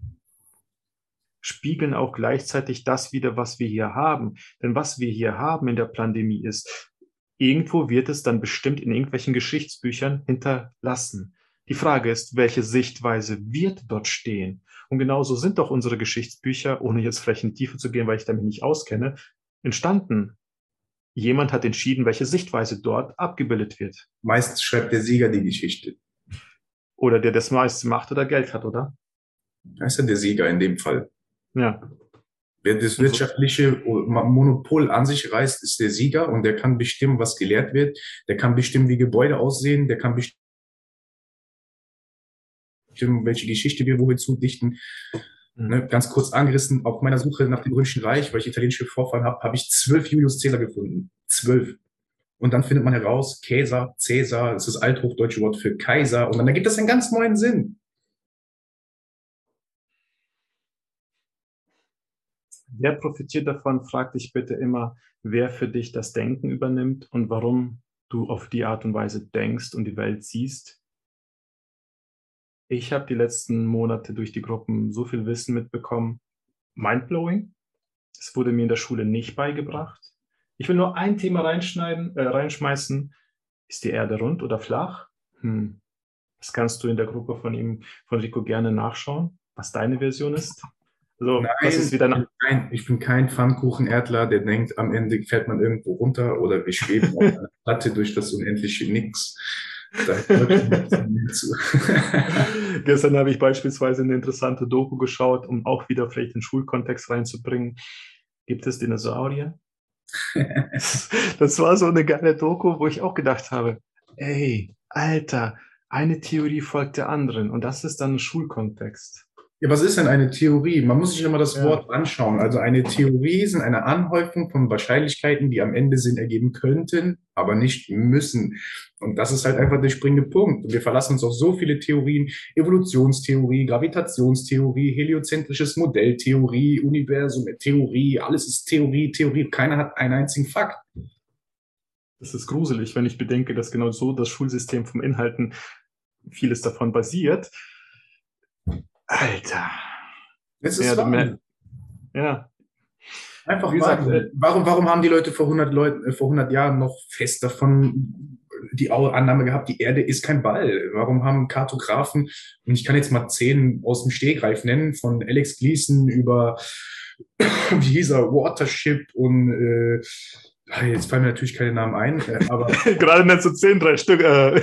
spiegeln auch gleichzeitig das wieder, was wir hier haben. Denn was wir hier haben in der Pandemie ist, irgendwo wird es dann bestimmt in irgendwelchen Geschichtsbüchern hinterlassen. Die Frage ist, welche Sichtweise wird dort stehen? Und genauso sind doch unsere Geschichtsbücher, ohne jetzt vielleicht in Tiefe zu gehen, weil ich damit nicht auskenne, entstanden. Jemand hat entschieden, welche Sichtweise dort abgebildet wird. Meistens schreibt der Sieger die Geschichte. Oder der das meiste macht oder Geld hat, oder? Das ist ja der Sieger in dem Fall. Ja. Wer das wirtschaftliche Monopol an sich reißt, ist der Sieger und der kann bestimmen, was gelehrt wird. Der kann bestimmen, wie Gebäude aussehen. Der kann bestimmen, welche Geschichte wir wohin zudichten. Mhm. Ne, ganz kurz angerissen, auf meiner Suche nach dem Römischen Reich, weil ich italienische Vorfahren habe, habe ich zwölf Julius Caesar gefunden. Zwölf. Und dann findet man heraus, Caesar, Caesar, das ist das althochdeutsche Wort für Kaiser. Und dann ergibt das einen ganz neuen Sinn. Wer profitiert davon? Frag dich bitte immer, wer für dich das Denken übernimmt und warum du auf die Art und Weise denkst und die Welt siehst. Ich habe die letzten Monate durch die Gruppen so viel Wissen mitbekommen. Mindblowing. Es wurde mir in der Schule nicht beigebracht. Ich will nur ein Thema reinschneiden, äh, reinschmeißen. Ist die Erde rund oder flach? Hm. Das kannst du in der Gruppe von ihm, von Rico gerne nachschauen, was deine Version ist. So, Nein, das ist wieder nach, nein, ich bin kein Pfannkuchenerdler, der denkt, am Ende fällt man irgendwo runter oder wir schweben auf einer Platte durch das unendliche Nix. Da hört man nicht zu. Gestern habe ich beispielsweise eine interessante Doku geschaut, um auch wieder vielleicht den Schulkontext reinzubringen. Gibt es Dinosaurier? Das war so eine geile Doku, wo ich auch gedacht habe, ey, Alter, eine Theorie folgt der anderen und das ist dann ein Schulkontext. Ja, was ist denn eine Theorie? Man muss sich immer das Ja. Wort anschauen. Also eine Theorie sind eine Anhäufung von Wahrscheinlichkeiten, die am Ende Sinn ergeben könnten, aber nicht müssen. Und das ist halt einfach der springende Punkt. Und wir verlassen uns auf so viele Theorien. Evolutionstheorie, Gravitationstheorie, heliozentrisches Modelltheorie, Universum-Theorie. Alles ist Theorie, Theorie. Keiner hat einen einzigen Fakt. Das ist gruselig, wenn ich bedenke, dass genau so das Schulsystem vom Inhalten vieles davon basiert. Alter. Es ist Ja, ja, Einfach Wie gesagt, wahr. äh, warum, warum haben die Leute vor 100 Leuten, äh, vor 100 Jahren noch fest davon die Annahme gehabt, die Erde ist kein Ball? Warum haben Kartografen, und ich kann jetzt mal zehn aus dem Stegreif nennen, von Alex Gleason über, wie hieß er, Watership und, äh, ah, jetzt fallen mir natürlich keine Namen ein, äh, aber gerade nennst du zehn, drei Stück. Äh.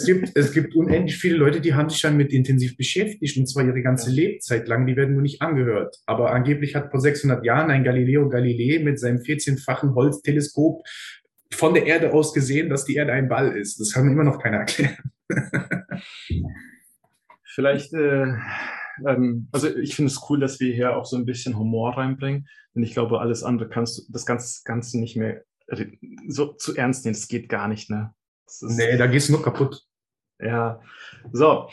Es gibt, es gibt unendlich viele Leute, die haben sich damit intensiv beschäftigt, und zwar ihre ganze Ja. Lebzeit lang, die werden nur nicht angehört. Aber angeblich hat vor 600 Jahren ein Galileo Galilei mit seinem 14-fachen Holzteleskop von der Erde aus gesehen, dass die Erde ein Ball ist. Das kann immer noch keiner erklären. Vielleicht, äh, ähm, also ich finde es cool, dass wir hier auch so ein bisschen Humor reinbringen. Denn ich glaube, alles andere kannst du, das Ganze, Ganze nicht mehr re- so zu ernst nehmen. Das geht gar nicht, ne? Das ist, Nee, da geht's nur kaputt. Ja. So.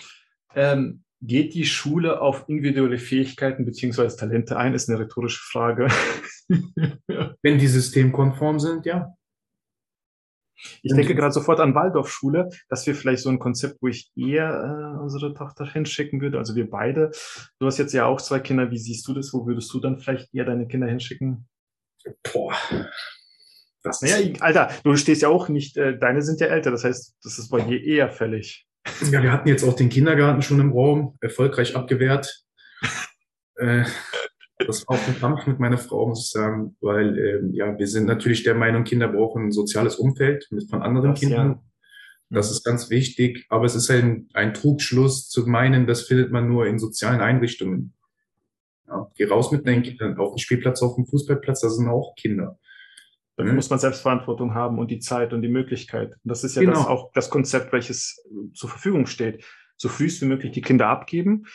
Ähm, geht die Schule auf individuelle Fähigkeiten beziehungsweise Talente ein? Ist eine rhetorische Frage. Wenn die systemkonform sind, ja. Ich denke gerade sofort an Waldorfschule. Das wäre vielleicht so ein Konzept, wo ich eher äh, unsere Tochter hinschicken würde. Also wir beide. Du hast jetzt ja auch zwei Kinder. Wie siehst du das? Wo würdest du dann vielleicht eher deine Kinder hinschicken? Boah. Das Naja, Alter, du stehst ja auch nicht, äh, deine sind ja älter. Das heißt, das ist bei dir eher fällig. Ja, wir hatten jetzt auch den Kindergarten schon im Raum, erfolgreich abgewehrt. Äh, das war auch ein Kampf mit meiner Frau, muss ich sagen, weil ähm, ja, wir sind natürlich der Meinung, Kinder brauchen ein soziales Umfeld mit von anderen Das, Kindern. ja. Das ist ganz wichtig, aber es ist ein, ein Trugschluss zu meinen, das findet man nur in sozialen Einrichtungen. Ja, geh raus mit deinen Kindern auf den Spielplatz, auf den Fußballplatz, da sind auch Kinder. Dafür Mhm. muss man Selbstverantwortung haben und die Zeit und die Möglichkeit. Und das ist ja Genau. das auch das Konzept, welches äh, zur Verfügung steht. So frühst wie möglich die Kinder abgeben.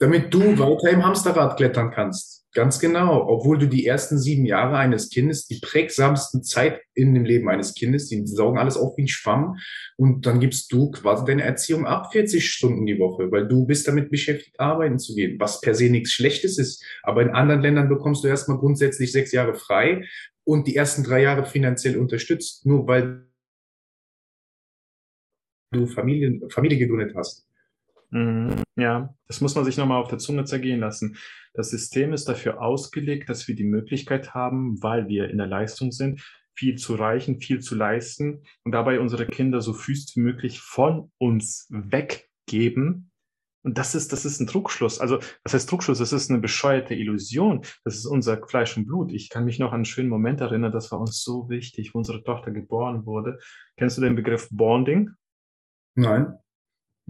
Damit du weiter im Hamsterrad klettern kannst. Ganz genau. Obwohl du die ersten sieben Jahre eines Kindes, die prägsamsten Zeit in dem Leben eines Kindes, die saugen alles auf wie ein Schwamm. Und dann gibst du quasi deine Erziehung ab 40 Stunden die Woche, weil du bist damit beschäftigt, arbeiten zu gehen, was per se nichts Schlechtes ist. Aber in anderen Ländern bekommst du erstmal grundsätzlich sechs Jahre frei und die ersten drei Jahre finanziell unterstützt, nur weil du Familie, Familie gegründet hast. Mhm. Ja, das muss man sich nochmal auf der Zunge zergehen lassen. Das System ist dafür ausgelegt, dass wir die Möglichkeit haben, weil wir in der Leistung sind, viel zu reichen, viel zu leisten und dabei unsere Kinder so frühst wie möglich von uns weggeben. Und das ist, das ist ein Trugschluss. Also, was heißt Trugschluss? Das ist eine bescheuerte Illusion. Das ist unser Fleisch und Blut. Ich kann mich noch an einen schönen Moment erinnern, das war uns so wichtig, wo unsere Tochter geboren wurde. Kennst du den Begriff Bonding? Nein.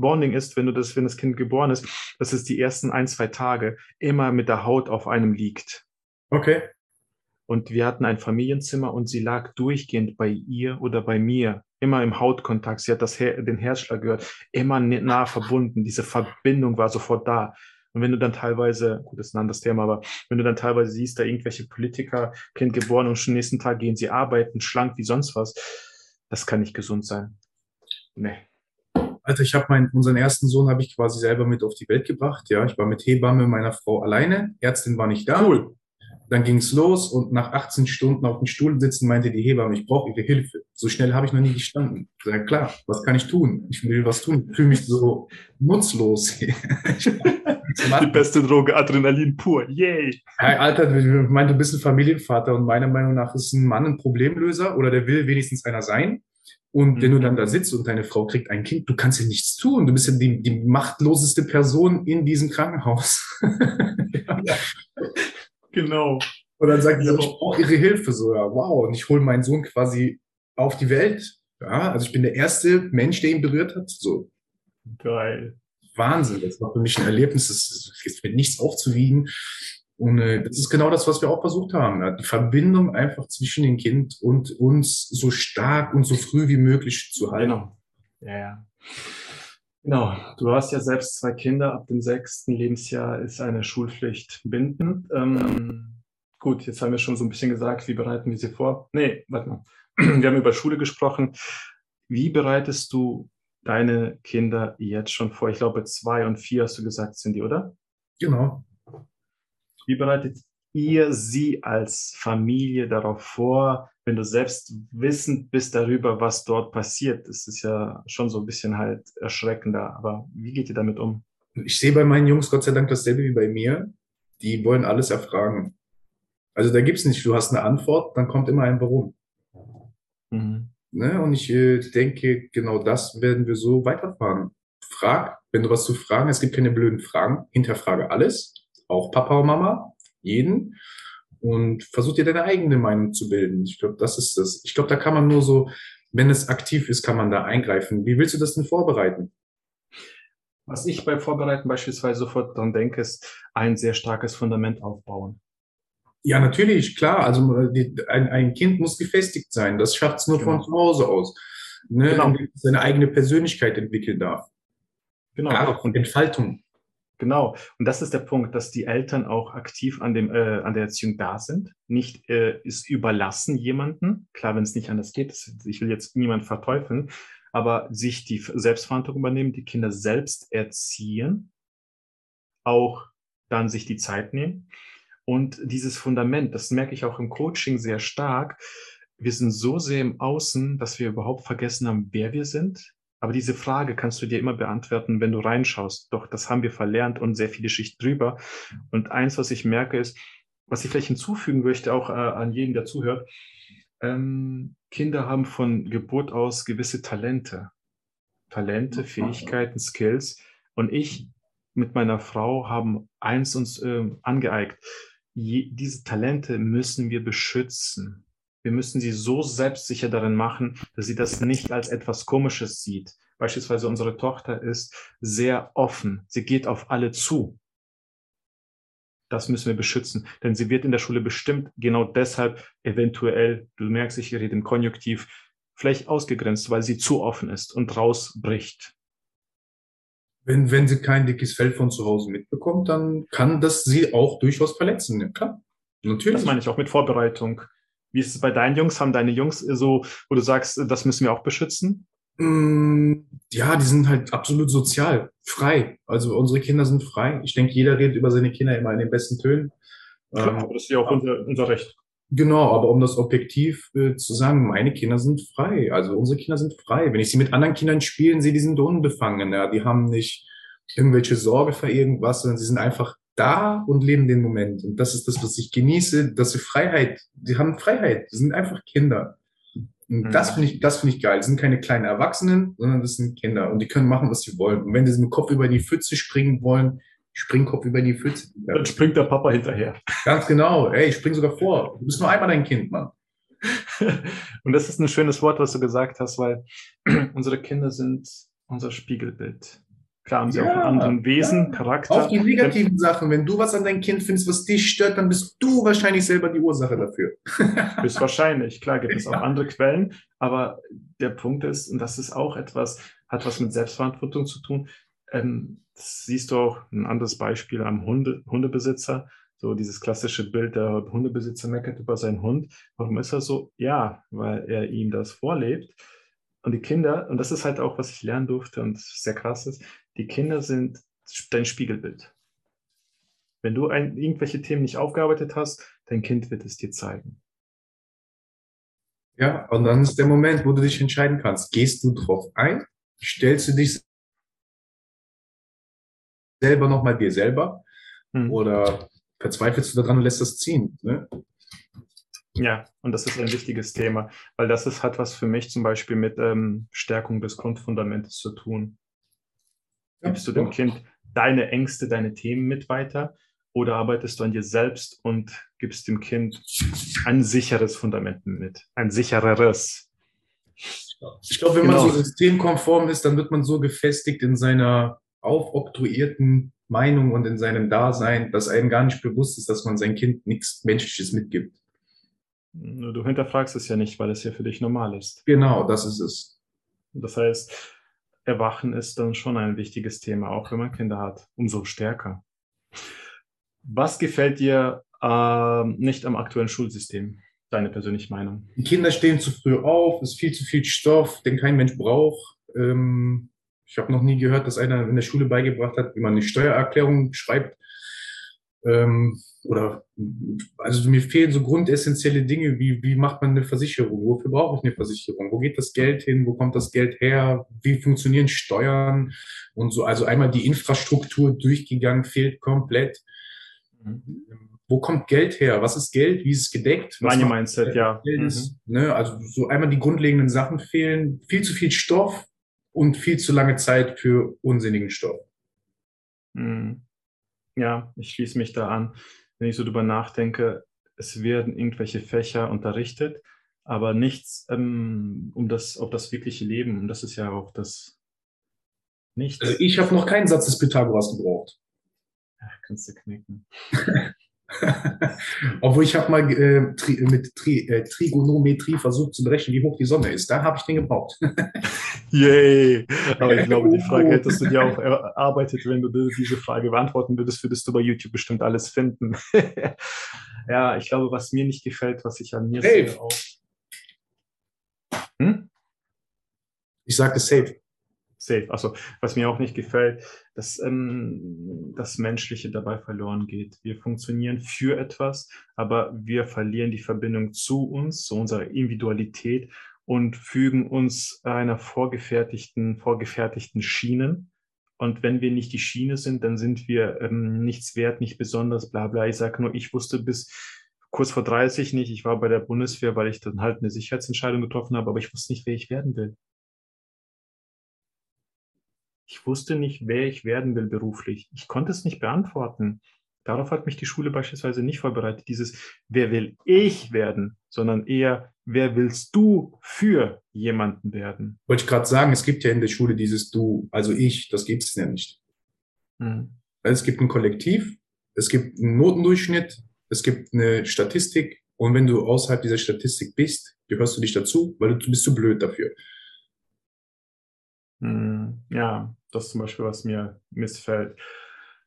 Bonding ist, wenn du das, wenn das Kind geboren ist, dass es die ersten ein, zwei Tage immer mit der Haut auf einem liegt. Okay. Und wir hatten ein Familienzimmer und sie lag durchgehend bei ihr oder bei mir, immer im Hautkontakt. Sie hat das Her den Herzschlag gehört, immer nah verbunden. Diese Verbindung war sofort da. Und wenn du dann teilweise, gut, das ist ein anderes Thema, aber wenn du dann teilweise siehst, da irgendwelche Politiker, Kind geboren und schon nächsten Tag gehen sie arbeiten, schlank wie sonst was, das kann nicht gesund sein. Nee. Also ich habe meinen, unseren ersten Sohn habe ich quasi selber mit auf die Welt gebracht. Ja, ich war mit Hebamme meiner Frau alleine. Ärztin war nicht da. Cool. Dann ging es los und nach 18 Stunden auf dem Stuhl sitzen meinte die Hebamme, ich brauche ihre Hilfe. So schnell habe ich noch nie gestanden. Ich sag, klar, was kann ich tun? Ich will was tun. Ich fühle mich so nutzlos. Die beste Droge, Adrenalin pur. Yay. Hey, Alter, ich meine, du bist ein Familienvater und meiner Meinung nach ist ein Mann ein Problemlöser oder der will wenigstens einer sein. Und mhm. wenn du dann da sitzt und deine Frau kriegt ein Kind, du kannst ja nichts tun. Du bist ja die, die machtloseste Person in diesem Krankenhaus. ja. Genau. Und dann sagt sie, ich brauche ihre Hilfe. So, ja, wow. Und ich hole meinen Sohn quasi auf die Welt. Ja, also ich bin der erste Mensch, der ihn berührt hat. So. Geil. Wahnsinn. Das war für mich ein Erlebnis, das ist mit nichts aufzuwiegen. Und äh, das ist genau das, was wir auch versucht haben. Ja? Die Verbindung einfach zwischen dem Kind und uns so stark und so früh wie möglich zu halten. Genau. Ja, ja. Genau. Du hast ja selbst zwei Kinder. Ab dem sechsten Lebensjahr ist eine Schulpflicht bindend. Ähm, gut, jetzt haben wir schon so ein bisschen gesagt, wie bereiten wir sie vor? Nee, warte mal. Wir haben über Schule gesprochen. Wie bereitest du deine Kinder jetzt schon vor? Ich glaube, zwei und vier hast du gesagt, sind die, oder? Genau. Wie bereitet ihr sie als Familie darauf vor, wenn du selbst wissend bist darüber, was dort passiert? Das ist ja schon so ein bisschen halt erschreckender. Aber wie geht ihr damit um? Ich sehe bei meinen Jungs Gott sei Dank dasselbe wie bei mir. Die wollen alles erfragen. Also da gibt es nicht, du hast eine Antwort, dann kommt immer ein Warum. Mhm. Ne? Und ich äh, denke, genau das werden wir so weiterfahren. Frag, wenn du was zu fragen, es gibt keine blöden Fragen, hinterfrage alles auch Papa und Mama, jeden. Und versuch dir deine eigene Meinung zu bilden. Ich glaube, das ist das. Ich glaube, da kann man nur so, wenn es aktiv ist, kann man da eingreifen. Wie willst du das denn vorbereiten? Was ich bei Vorbereiten beispielsweise sofort dran denke, ist ein sehr starkes Fundament aufbauen. Ja, natürlich, klar. Also die, ein, ein Kind muss gefestigt sein. Das schafft es nur genau. von zu Hause aus. Ne? Genau. Seine eigene Persönlichkeit entwickeln darf. Genau. Ja, und Entfaltung. Genau. Und das ist der Punkt, dass die Eltern auch aktiv an, dem, äh, an der Erziehung da sind. Nicht äh, ist überlassen jemanden. Klar, wenn es nicht anders geht. Das, ich will jetzt niemand verteufeln. Aber sich die Selbstverantwortung übernehmen, die Kinder selbst erziehen, auch dann sich die Zeit nehmen. Und dieses Fundament, das merke ich auch im Coaching sehr stark. Wir sind so sehr im Außen, dass wir überhaupt vergessen haben, wer wir sind, aber diese Frage kannst du dir immer beantworten, wenn du reinschaust. Doch das haben wir verlernt und sehr viele Schichten drüber. Und eins, was ich merke, ist, was ich vielleicht hinzufügen möchte, auch äh, an jeden, der zuhört, ähm, Kinder haben von Geburt aus gewisse Talente. Talente, Fähigkeiten, Skills. Und ich mit meiner Frau haben eins uns äh, angeeignet. Je, diese Talente müssen wir beschützen. Wir müssen sie so selbstsicher darin machen, dass sie das nicht als etwas Komisches sieht. Beispielsweise unsere Tochter ist sehr offen. Sie geht auf alle zu. Das müssen wir beschützen, denn sie wird in der Schule bestimmt genau deshalb eventuell, du merkst, ich rede im Konjunktiv, vielleicht ausgegrenzt, weil sie zu offen ist und rausbricht. Wenn, wenn sie kein dickes Fell von zu Hause mitbekommt, dann kann das sie auch durchaus verletzen. Ja, klar. Natürlich. Das meine ich auch mit Vorbereitung. Wie ist es bei deinen Jungs? Haben deine Jungs so, wo du sagst, das müssen wir auch beschützen? Mm, ja, die sind halt absolut sozial, frei. Also unsere Kinder sind frei. Ich denke, jeder redet über seine Kinder immer in den besten Tönen. Klar, ähm, das ist ja auch unser, unser Recht. Genau, aber um das objektiv äh, zu sagen, meine Kinder sind frei. Also unsere Kinder sind frei. Wenn ich sie mit anderen Kindern spielen sehe, die sind unbefangen. Ja, die haben nicht irgendwelche Sorge für irgendwas, sondern sie sind einfach da und leben den Moment. Und das ist das, was ich genieße, dass sie Freiheit, die haben Freiheit, die sind einfach Kinder. Und mhm. das finde ich, das finde ich geil. Das sind keine kleinen Erwachsenen, sondern das sind Kinder. Und die können machen, was sie wollen. Und wenn sie mit dem Kopf über die Pfütze springen wollen, spring Kopf über die Pfütze. Dann springt der Papa hinterher. Ganz genau. Ey, ich spring sogar vor. Du bist nur einmal dein Kind, Mann. Und das ist ein schönes Wort, was du gesagt hast, weil unsere Kinder sind unser Spiegelbild. Klar haben sie ja, auch einen anderen Wesen, ja. Charakter. Auch die negativen Sachen. Wenn du was an dein Kind findest, was dich stört, dann bist du wahrscheinlich selber die Ursache dafür. Bist wahrscheinlich. Klar gibt es auch andere Quellen. Aber der Punkt ist, und das ist auch etwas, hat was mit Selbstverantwortung zu tun. Ähm, das siehst du auch ein anderes Beispiel am Hunde, Hundebesitzer. So dieses klassische Bild, der Hundebesitzer meckert über seinen Hund. Warum ist er so? Ja, weil er ihm das vorlebt. Und die Kinder, und das ist halt auch, was ich lernen durfte und sehr krass ist, die Kinder sind dein Spiegelbild. Wenn du ein, irgendwelche Themen nicht aufgearbeitet hast, dein Kind wird es dir zeigen. Ja, und dann ist der Moment, wo du dich entscheiden kannst. Gehst du drauf ein? Stellst du dich selber nochmal dir selber? Hm. Oder verzweifelst du daran und lässt das ziehen? Ne? Ja, und das ist ein wichtiges Thema, weil das ist, hat was für mich zum Beispiel mit ähm, Stärkung des Grundfundamentes zu tun. Gibst du dem Kind deine Ängste, deine Themen mit weiter oder arbeitest du an dir selbst und gibst dem Kind ein sicheres Fundament mit, ein sichereres? Ich glaube, wenn genau. man so systemkonform ist, dann wird man so gefestigt in seiner aufoktroyierten Meinung und in seinem Dasein, dass einem gar nicht bewusst ist, dass man sein Kind nichts Menschliches mitgibt. Du hinterfragst es ja nicht, weil es ja für dich normal ist. Genau, das ist es. Das heißt, Erwachen ist dann schon ein wichtiges Thema, auch wenn man Kinder hat, umso stärker. Was gefällt dir äh, nicht am aktuellen Schulsystem? Deine persönliche Meinung? Die Kinder stehen zu früh auf, es ist viel zu viel Stoff, den kein Mensch braucht. Ähm, ich habe noch nie gehört, dass einer in der Schule beigebracht hat, wie man eine Steuererklärung schreibt. Ähm, oder also mir fehlen so grundessentielle Dinge wie wie macht man eine Versicherung? Wofür brauche ich eine Versicherung? Wo geht das Geld hin? Wo kommt das Geld her? Wie funktionieren Steuern und so? Also einmal die Infrastruktur durchgegangen fehlt komplett. Wo kommt Geld her? Was ist Geld? Wie ist es gedeckt? Was Meine Mindset, ja. Mhm. Ne? Also so einmal die grundlegenden Sachen fehlen. Viel zu viel Stoff und viel zu lange Zeit für unsinnigen Stoff. Mhm. Ja, ich schließe mich da an. Wenn ich so drüber nachdenke, es werden irgendwelche Fächer unterrichtet, aber nichts ähm, um das, auf das wirkliche Leben. Und das ist ja auch das Nichts. Also ich habe noch keinen Satz des Pythagoras gebraucht. Ach, kannst du knicken. Obwohl ich habe mal äh, tri mit tri äh, Trigonometrie versucht zu berechnen, wie hoch die Sonne ist. Da habe ich den gebraucht. Yay! Aber ich glaube, die Frage hättest du dir auch erarbeitet, wenn du diese Frage beantworten würdest, würdest du bei YouTube bestimmt alles finden. ja, ich glaube, was mir nicht gefällt, was ich an mir safe. sehe auch. Hm? Ich sagte safe safe. Also was mir auch nicht gefällt, dass ähm, das Menschliche dabei verloren geht. Wir funktionieren für etwas, aber wir verlieren die Verbindung zu uns, zu unserer Individualität und fügen uns einer vorgefertigten, vorgefertigten Schienen. Und wenn wir nicht die Schiene sind, dann sind wir ähm, nichts wert, nicht besonders, bla bla. Ich sage nur, ich wusste bis kurz vor 30 nicht, ich war bei der Bundeswehr, weil ich dann halt eine Sicherheitsentscheidung getroffen habe, aber ich wusste nicht, wer ich werden will. Ich wusste nicht, wer ich werden will beruflich. Ich konnte es nicht beantworten. Darauf hat mich die Schule beispielsweise nicht vorbereitet, dieses Wer will ich werden, sondern eher Wer willst du für jemanden werden? Wollte ich gerade sagen, es gibt ja in der Schule dieses Du, also ich, das gibt es ja nicht. Mhm. Es gibt ein Kollektiv, es gibt einen Notendurchschnitt, es gibt eine Statistik und wenn du außerhalb dieser Statistik bist, gehörst du nicht dazu, weil du bist zu blöd dafür. Mhm. Ja, das ist zum Beispiel, was mir missfällt.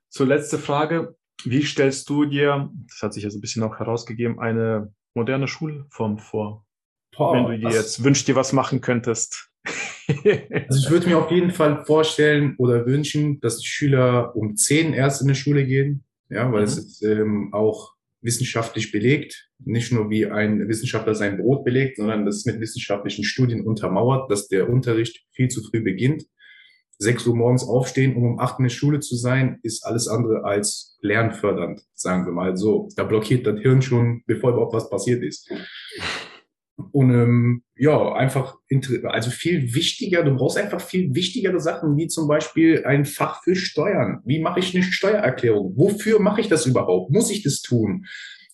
Zur letzte Frage. Wie stellst du dir, das hat sich ja so ein bisschen auch herausgegeben, eine moderne Schulform vor? Boah, wenn du dir jetzt wünschst, dir was machen könntest. also ich würde mir auf jeden Fall vorstellen oder wünschen, dass die Schüler um zehn erst in die Schule gehen, ja, weil mhm. es ist ähm, auch wissenschaftlich belegt, nicht nur wie ein Wissenschaftler sein Brot belegt, sondern das ist mit wissenschaftlichen Studien untermauert, dass der Unterricht viel zu früh beginnt 6 Uhr morgens aufstehen, um um 8 in der Schule zu sein, ist alles andere als lernfördernd, sagen wir mal so. Da blockiert das Hirn schon, bevor überhaupt was passiert ist. Und ähm, ja, einfach, also viel wichtiger, du brauchst einfach viel wichtigere Sachen, wie zum Beispiel ein Fach für Steuern. Wie mache ich eine Steuererklärung? Wofür mache ich das überhaupt? Muss ich das tun?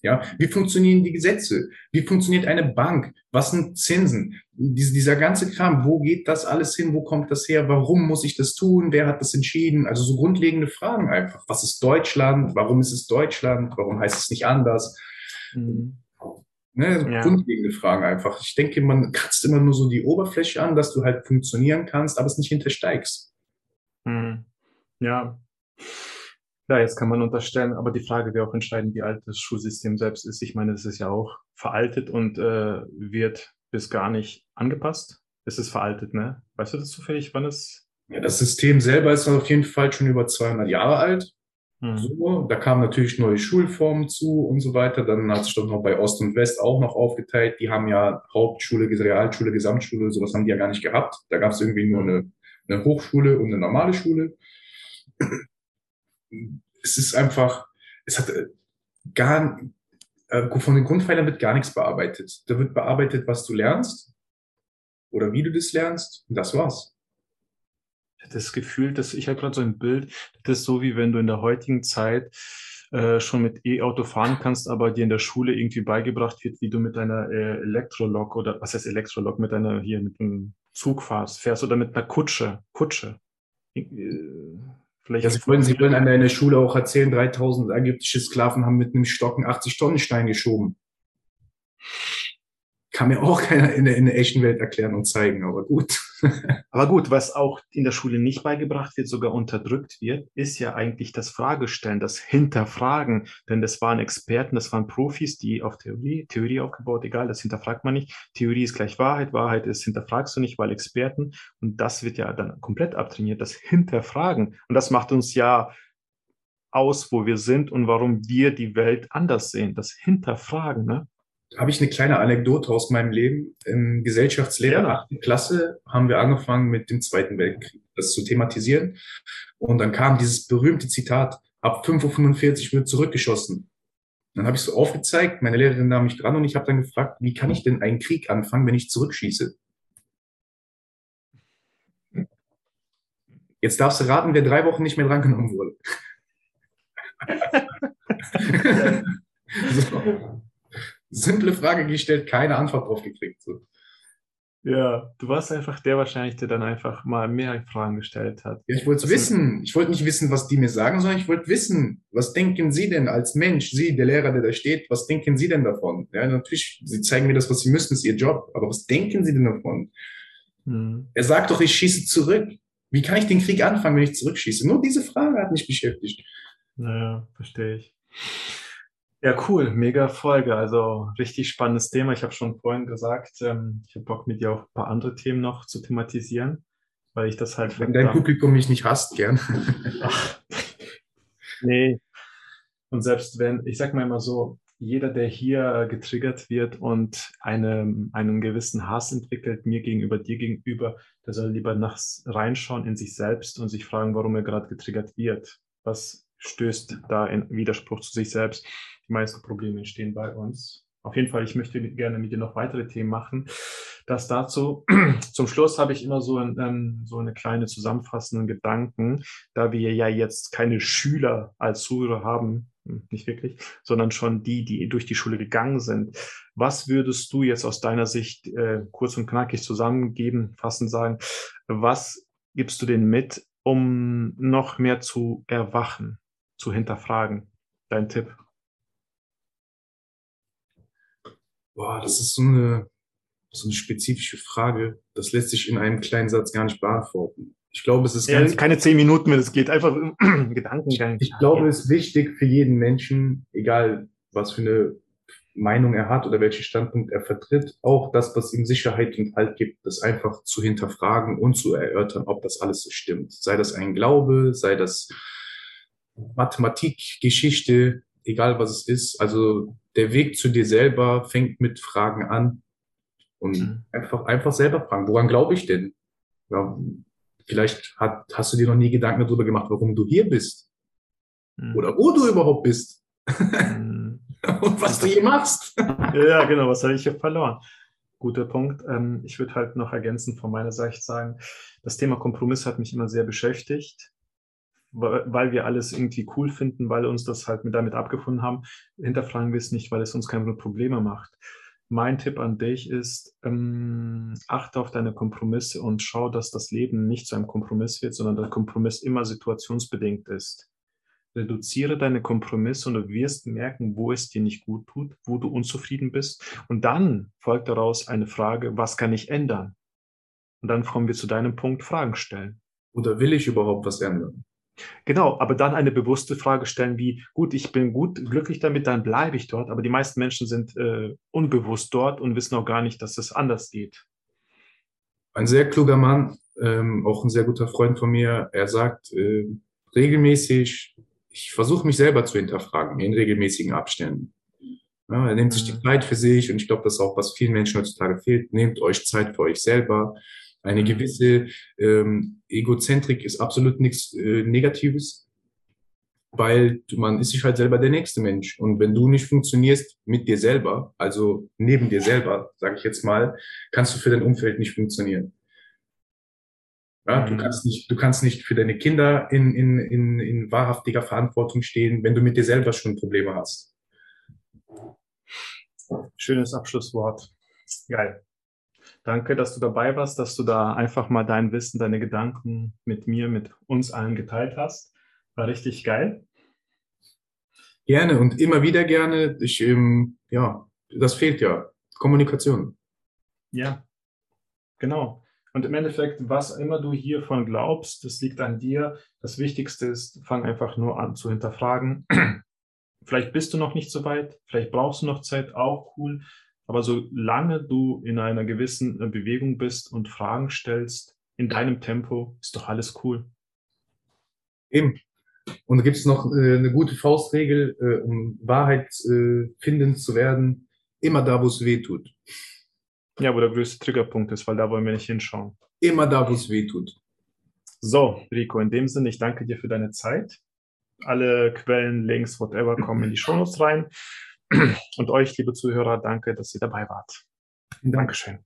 Ja, wie funktionieren die Gesetze? Wie funktioniert eine Bank? Was sind Zinsen? Dies, dieser ganze Kram, wo geht das alles hin? Wo kommt das her? Warum muss ich das tun? Wer hat das entschieden? Also so grundlegende Fragen einfach. Was ist Deutschland? Warum ist es Deutschland? Warum heißt es nicht anders? Mhm. Ne, ja. Grundlegende Fragen einfach. Ich denke, man kratzt immer nur so die Oberfläche an, dass du halt funktionieren kannst, aber es nicht hintersteigst. Mhm. Ja. Ja, jetzt kann man unterstellen, aber die Frage wäre auch entscheidend, wie alt das Schulsystem selbst ist. Ich meine, es ist ja auch veraltet und äh, wird bis gar nicht angepasst. Es ist veraltet, ne? Weißt du das zufällig, wann es? Ja, das System selber ist auf jeden Fall schon über 200 Jahre alt. Mhm. So, da kamen natürlich neue Schulformen zu und so weiter. Dann hat sich doch noch bei Ost und West auch noch aufgeteilt. Die haben ja Hauptschule, Realschule, Gesamtschule, sowas haben die ja gar nicht gehabt. Da gab es irgendwie nur eine, eine Hochschule und eine normale Schule es ist einfach, es hat äh, gar, äh, von den Grundpfeilern wird gar nichts bearbeitet. Da wird bearbeitet, was du lernst oder wie du das lernst. Und das war's. Das Gefühl, dass ich habe gerade so ein Bild, das ist so wie wenn du in der heutigen Zeit äh, schon mit E-Auto fahren kannst, aber dir in der Schule irgendwie beigebracht wird, wie du mit einer äh, Elektrolok oder was heißt Elektrolok, mit einer hier mit einem Zug fährst, fährst oder mit einer Kutsche, Kutsche. Äh, vielleicht ja, Sie, wollen, Sie wollen an deiner Schule auch erzählen, 3000 ägyptische Sklaven haben mit einem Stocken 80 Tonnen Stein geschoben kann mir auch keiner in der, in der echten Welt erklären und zeigen, aber gut. aber gut, was auch in der Schule nicht beigebracht wird, sogar unterdrückt wird, ist ja eigentlich das Fragestellen, das Hinterfragen. Denn das waren Experten, das waren Profis, die auf Theorie, Theorie aufgebaut, egal, das hinterfragt man nicht. Theorie ist gleich Wahrheit, Wahrheit ist hinterfragst du nicht, weil Experten. Und das wird ja dann komplett abtrainiert, das Hinterfragen. Und das macht uns ja aus, wo wir sind und warum wir die Welt anders sehen. Das Hinterfragen, ne? Habe ich eine kleine Anekdote aus meinem Leben. Im Gesellschaftslehrer ja. 8. Klasse haben wir angefangen mit dem Zweiten Weltkrieg, das zu thematisieren. Und dann kam dieses berühmte Zitat, ab 5.45 Uhr wird zurückgeschossen. Dann habe ich so aufgezeigt, meine Lehrerin nahm mich dran und ich habe dann gefragt, wie kann ich denn einen Krieg anfangen, wenn ich zurückschieße? Jetzt darfst du raten, wer drei Wochen nicht mehr drangenommen wurde. so simple Frage gestellt, keine Antwort drauf gekriegt. So. Ja, du warst einfach der wahrscheinlich, der dann einfach mal mehr Fragen gestellt hat. Ja, ich wollte es wissen. Ich wollte nicht wissen, was die mir sagen, sondern ich wollte wissen, was denken Sie denn als Mensch, Sie, der Lehrer, der da steht, was denken Sie denn davon? Ja, natürlich, Sie zeigen mir das, was Sie müssen, ist Ihr Job, aber was denken Sie denn davon? Hm. Er sagt doch, ich schieße zurück. Wie kann ich den Krieg anfangen, wenn ich zurückschieße? Nur diese Frage hat mich beschäftigt. Naja, verstehe ich. Ja, cool, mega Folge. Also richtig spannendes Thema. Ich habe schon vorhin gesagt, ähm, ich habe Bock mit dir auch ein paar andere Themen noch zu thematisieren, weil ich das halt. Wenn dein Publikum mich nicht hasst, gern. Ach, nee. Und selbst wenn, ich sag mal immer so, jeder, der hier getriggert wird und eine, einen gewissen Hass entwickelt, mir gegenüber, dir gegenüber, der soll lieber nachts reinschauen in sich selbst und sich fragen, warum er gerade getriggert wird. Was stößt da in Widerspruch zu sich selbst? Die meisten Probleme entstehen bei uns. Auf jeden Fall, ich möchte gerne mit dir noch weitere Themen machen. Das dazu. Zum Schluss habe ich immer so, ein, ähm, so eine kleine zusammenfassenden Gedanken, da wir ja jetzt keine Schüler als Zuhörer haben, hm, nicht wirklich, sondern schon die, die durch die Schule gegangen sind. Was würdest du jetzt aus deiner Sicht äh, kurz und knackig zusammengeben, fassen sagen, was gibst du denen mit, um noch mehr zu erwachen, zu hinterfragen? Dein Tipp. Boah, das ist so eine, so eine spezifische Frage. Das lässt sich in einem kleinen Satz gar nicht beantworten. Ich glaube, es ist ja, keine zehn Minuten mehr, es geht einfach Gedankengang. Ich glaube, es ist wichtig für jeden Menschen, egal was für eine Meinung er hat oder welchen Standpunkt er vertritt, auch das, was ihm Sicherheit und Halt gibt, das einfach zu hinterfragen und zu erörtern, ob das alles so stimmt. Sei das ein Glaube, sei das Mathematik, Geschichte, egal was es ist. Also der Weg zu dir selber fängt mit Fragen an. Und mhm. einfach, einfach selber fragen, woran glaube ich denn? Ja, vielleicht hat, hast du dir noch nie Gedanken darüber gemacht, warum du hier bist. Mhm. Oder wo du überhaupt bist. Mhm. Und was du hier machst. ja, genau, was habe ich hier verloren? Guter Punkt. Ähm, ich würde halt noch ergänzend von meiner Seite sagen, das Thema Kompromiss hat mich immer sehr beschäftigt weil wir alles irgendwie cool finden, weil uns das halt mit damit abgefunden haben, hinterfragen wir es nicht, weil es uns keine Probleme macht. Mein Tipp an dich ist, ähm, achte auf deine Kompromisse und schau, dass das Leben nicht zu einem Kompromiss wird, sondern der Kompromiss immer situationsbedingt ist. Reduziere deine Kompromisse und du wirst merken, wo es dir nicht gut tut, wo du unzufrieden bist. Und dann folgt daraus eine Frage, was kann ich ändern? Und dann kommen wir zu deinem Punkt, Fragen stellen. Oder will ich überhaupt was ändern? Genau, aber dann eine bewusste Frage stellen wie, gut, ich bin gut, glücklich damit, dann bleibe ich dort. Aber die meisten Menschen sind äh, unbewusst dort und wissen auch gar nicht, dass es anders geht. Ein sehr kluger Mann, ähm, auch ein sehr guter Freund von mir, er sagt äh, regelmäßig, ich versuche mich selber zu hinterfragen in regelmäßigen Abständen. Ja, er nimmt sich die mhm. Zeit für sich und ich glaube, das ist auch, was vielen Menschen heutzutage fehlt. Nehmt euch Zeit für euch selber. Eine gewisse ähm, Egozentrik ist absolut nichts äh, Negatives. weil man ist sich halt selber der nächste Mensch. Und wenn du nicht funktionierst mit dir selber, also neben dir selber, sage ich jetzt mal, kannst du für dein Umfeld nicht funktionieren. Ja, du, mhm. kannst nicht, du kannst nicht für deine Kinder in, in, in, in wahrhaftiger Verantwortung stehen, wenn du mit dir selber schon Probleme hast. Schönes Abschlusswort. Geil. Danke, dass du dabei warst, dass du da einfach mal dein Wissen, deine Gedanken mit mir, mit uns allen geteilt hast. War richtig geil. Gerne und immer wieder gerne. Ich, ähm, ja, das fehlt ja. Kommunikation. Ja, genau. Und im Endeffekt, was immer du hiervon glaubst, das liegt an dir. Das Wichtigste ist, fang einfach nur an zu hinterfragen. vielleicht bist du noch nicht so weit, vielleicht brauchst du noch Zeit, auch cool. Aber solange du in einer gewissen äh, Bewegung bist und Fragen stellst, in deinem Tempo, ist doch alles cool. Eben. Und da gibt es noch äh, eine gute Faustregel, äh, um Wahrheit äh, finden zu werden, immer da, wo es weh tut. Ja, wo der größte Triggerpunkt ist, weil da wollen wir nicht hinschauen. Immer da, wo es weh tut. So, Rico, in dem Sinne, ich danke dir für deine Zeit. Alle Quellen, Links, whatever, kommen in die Shownotes rein. Und euch, liebe Zuhörer, danke, dass ihr dabei wart. Dankeschön.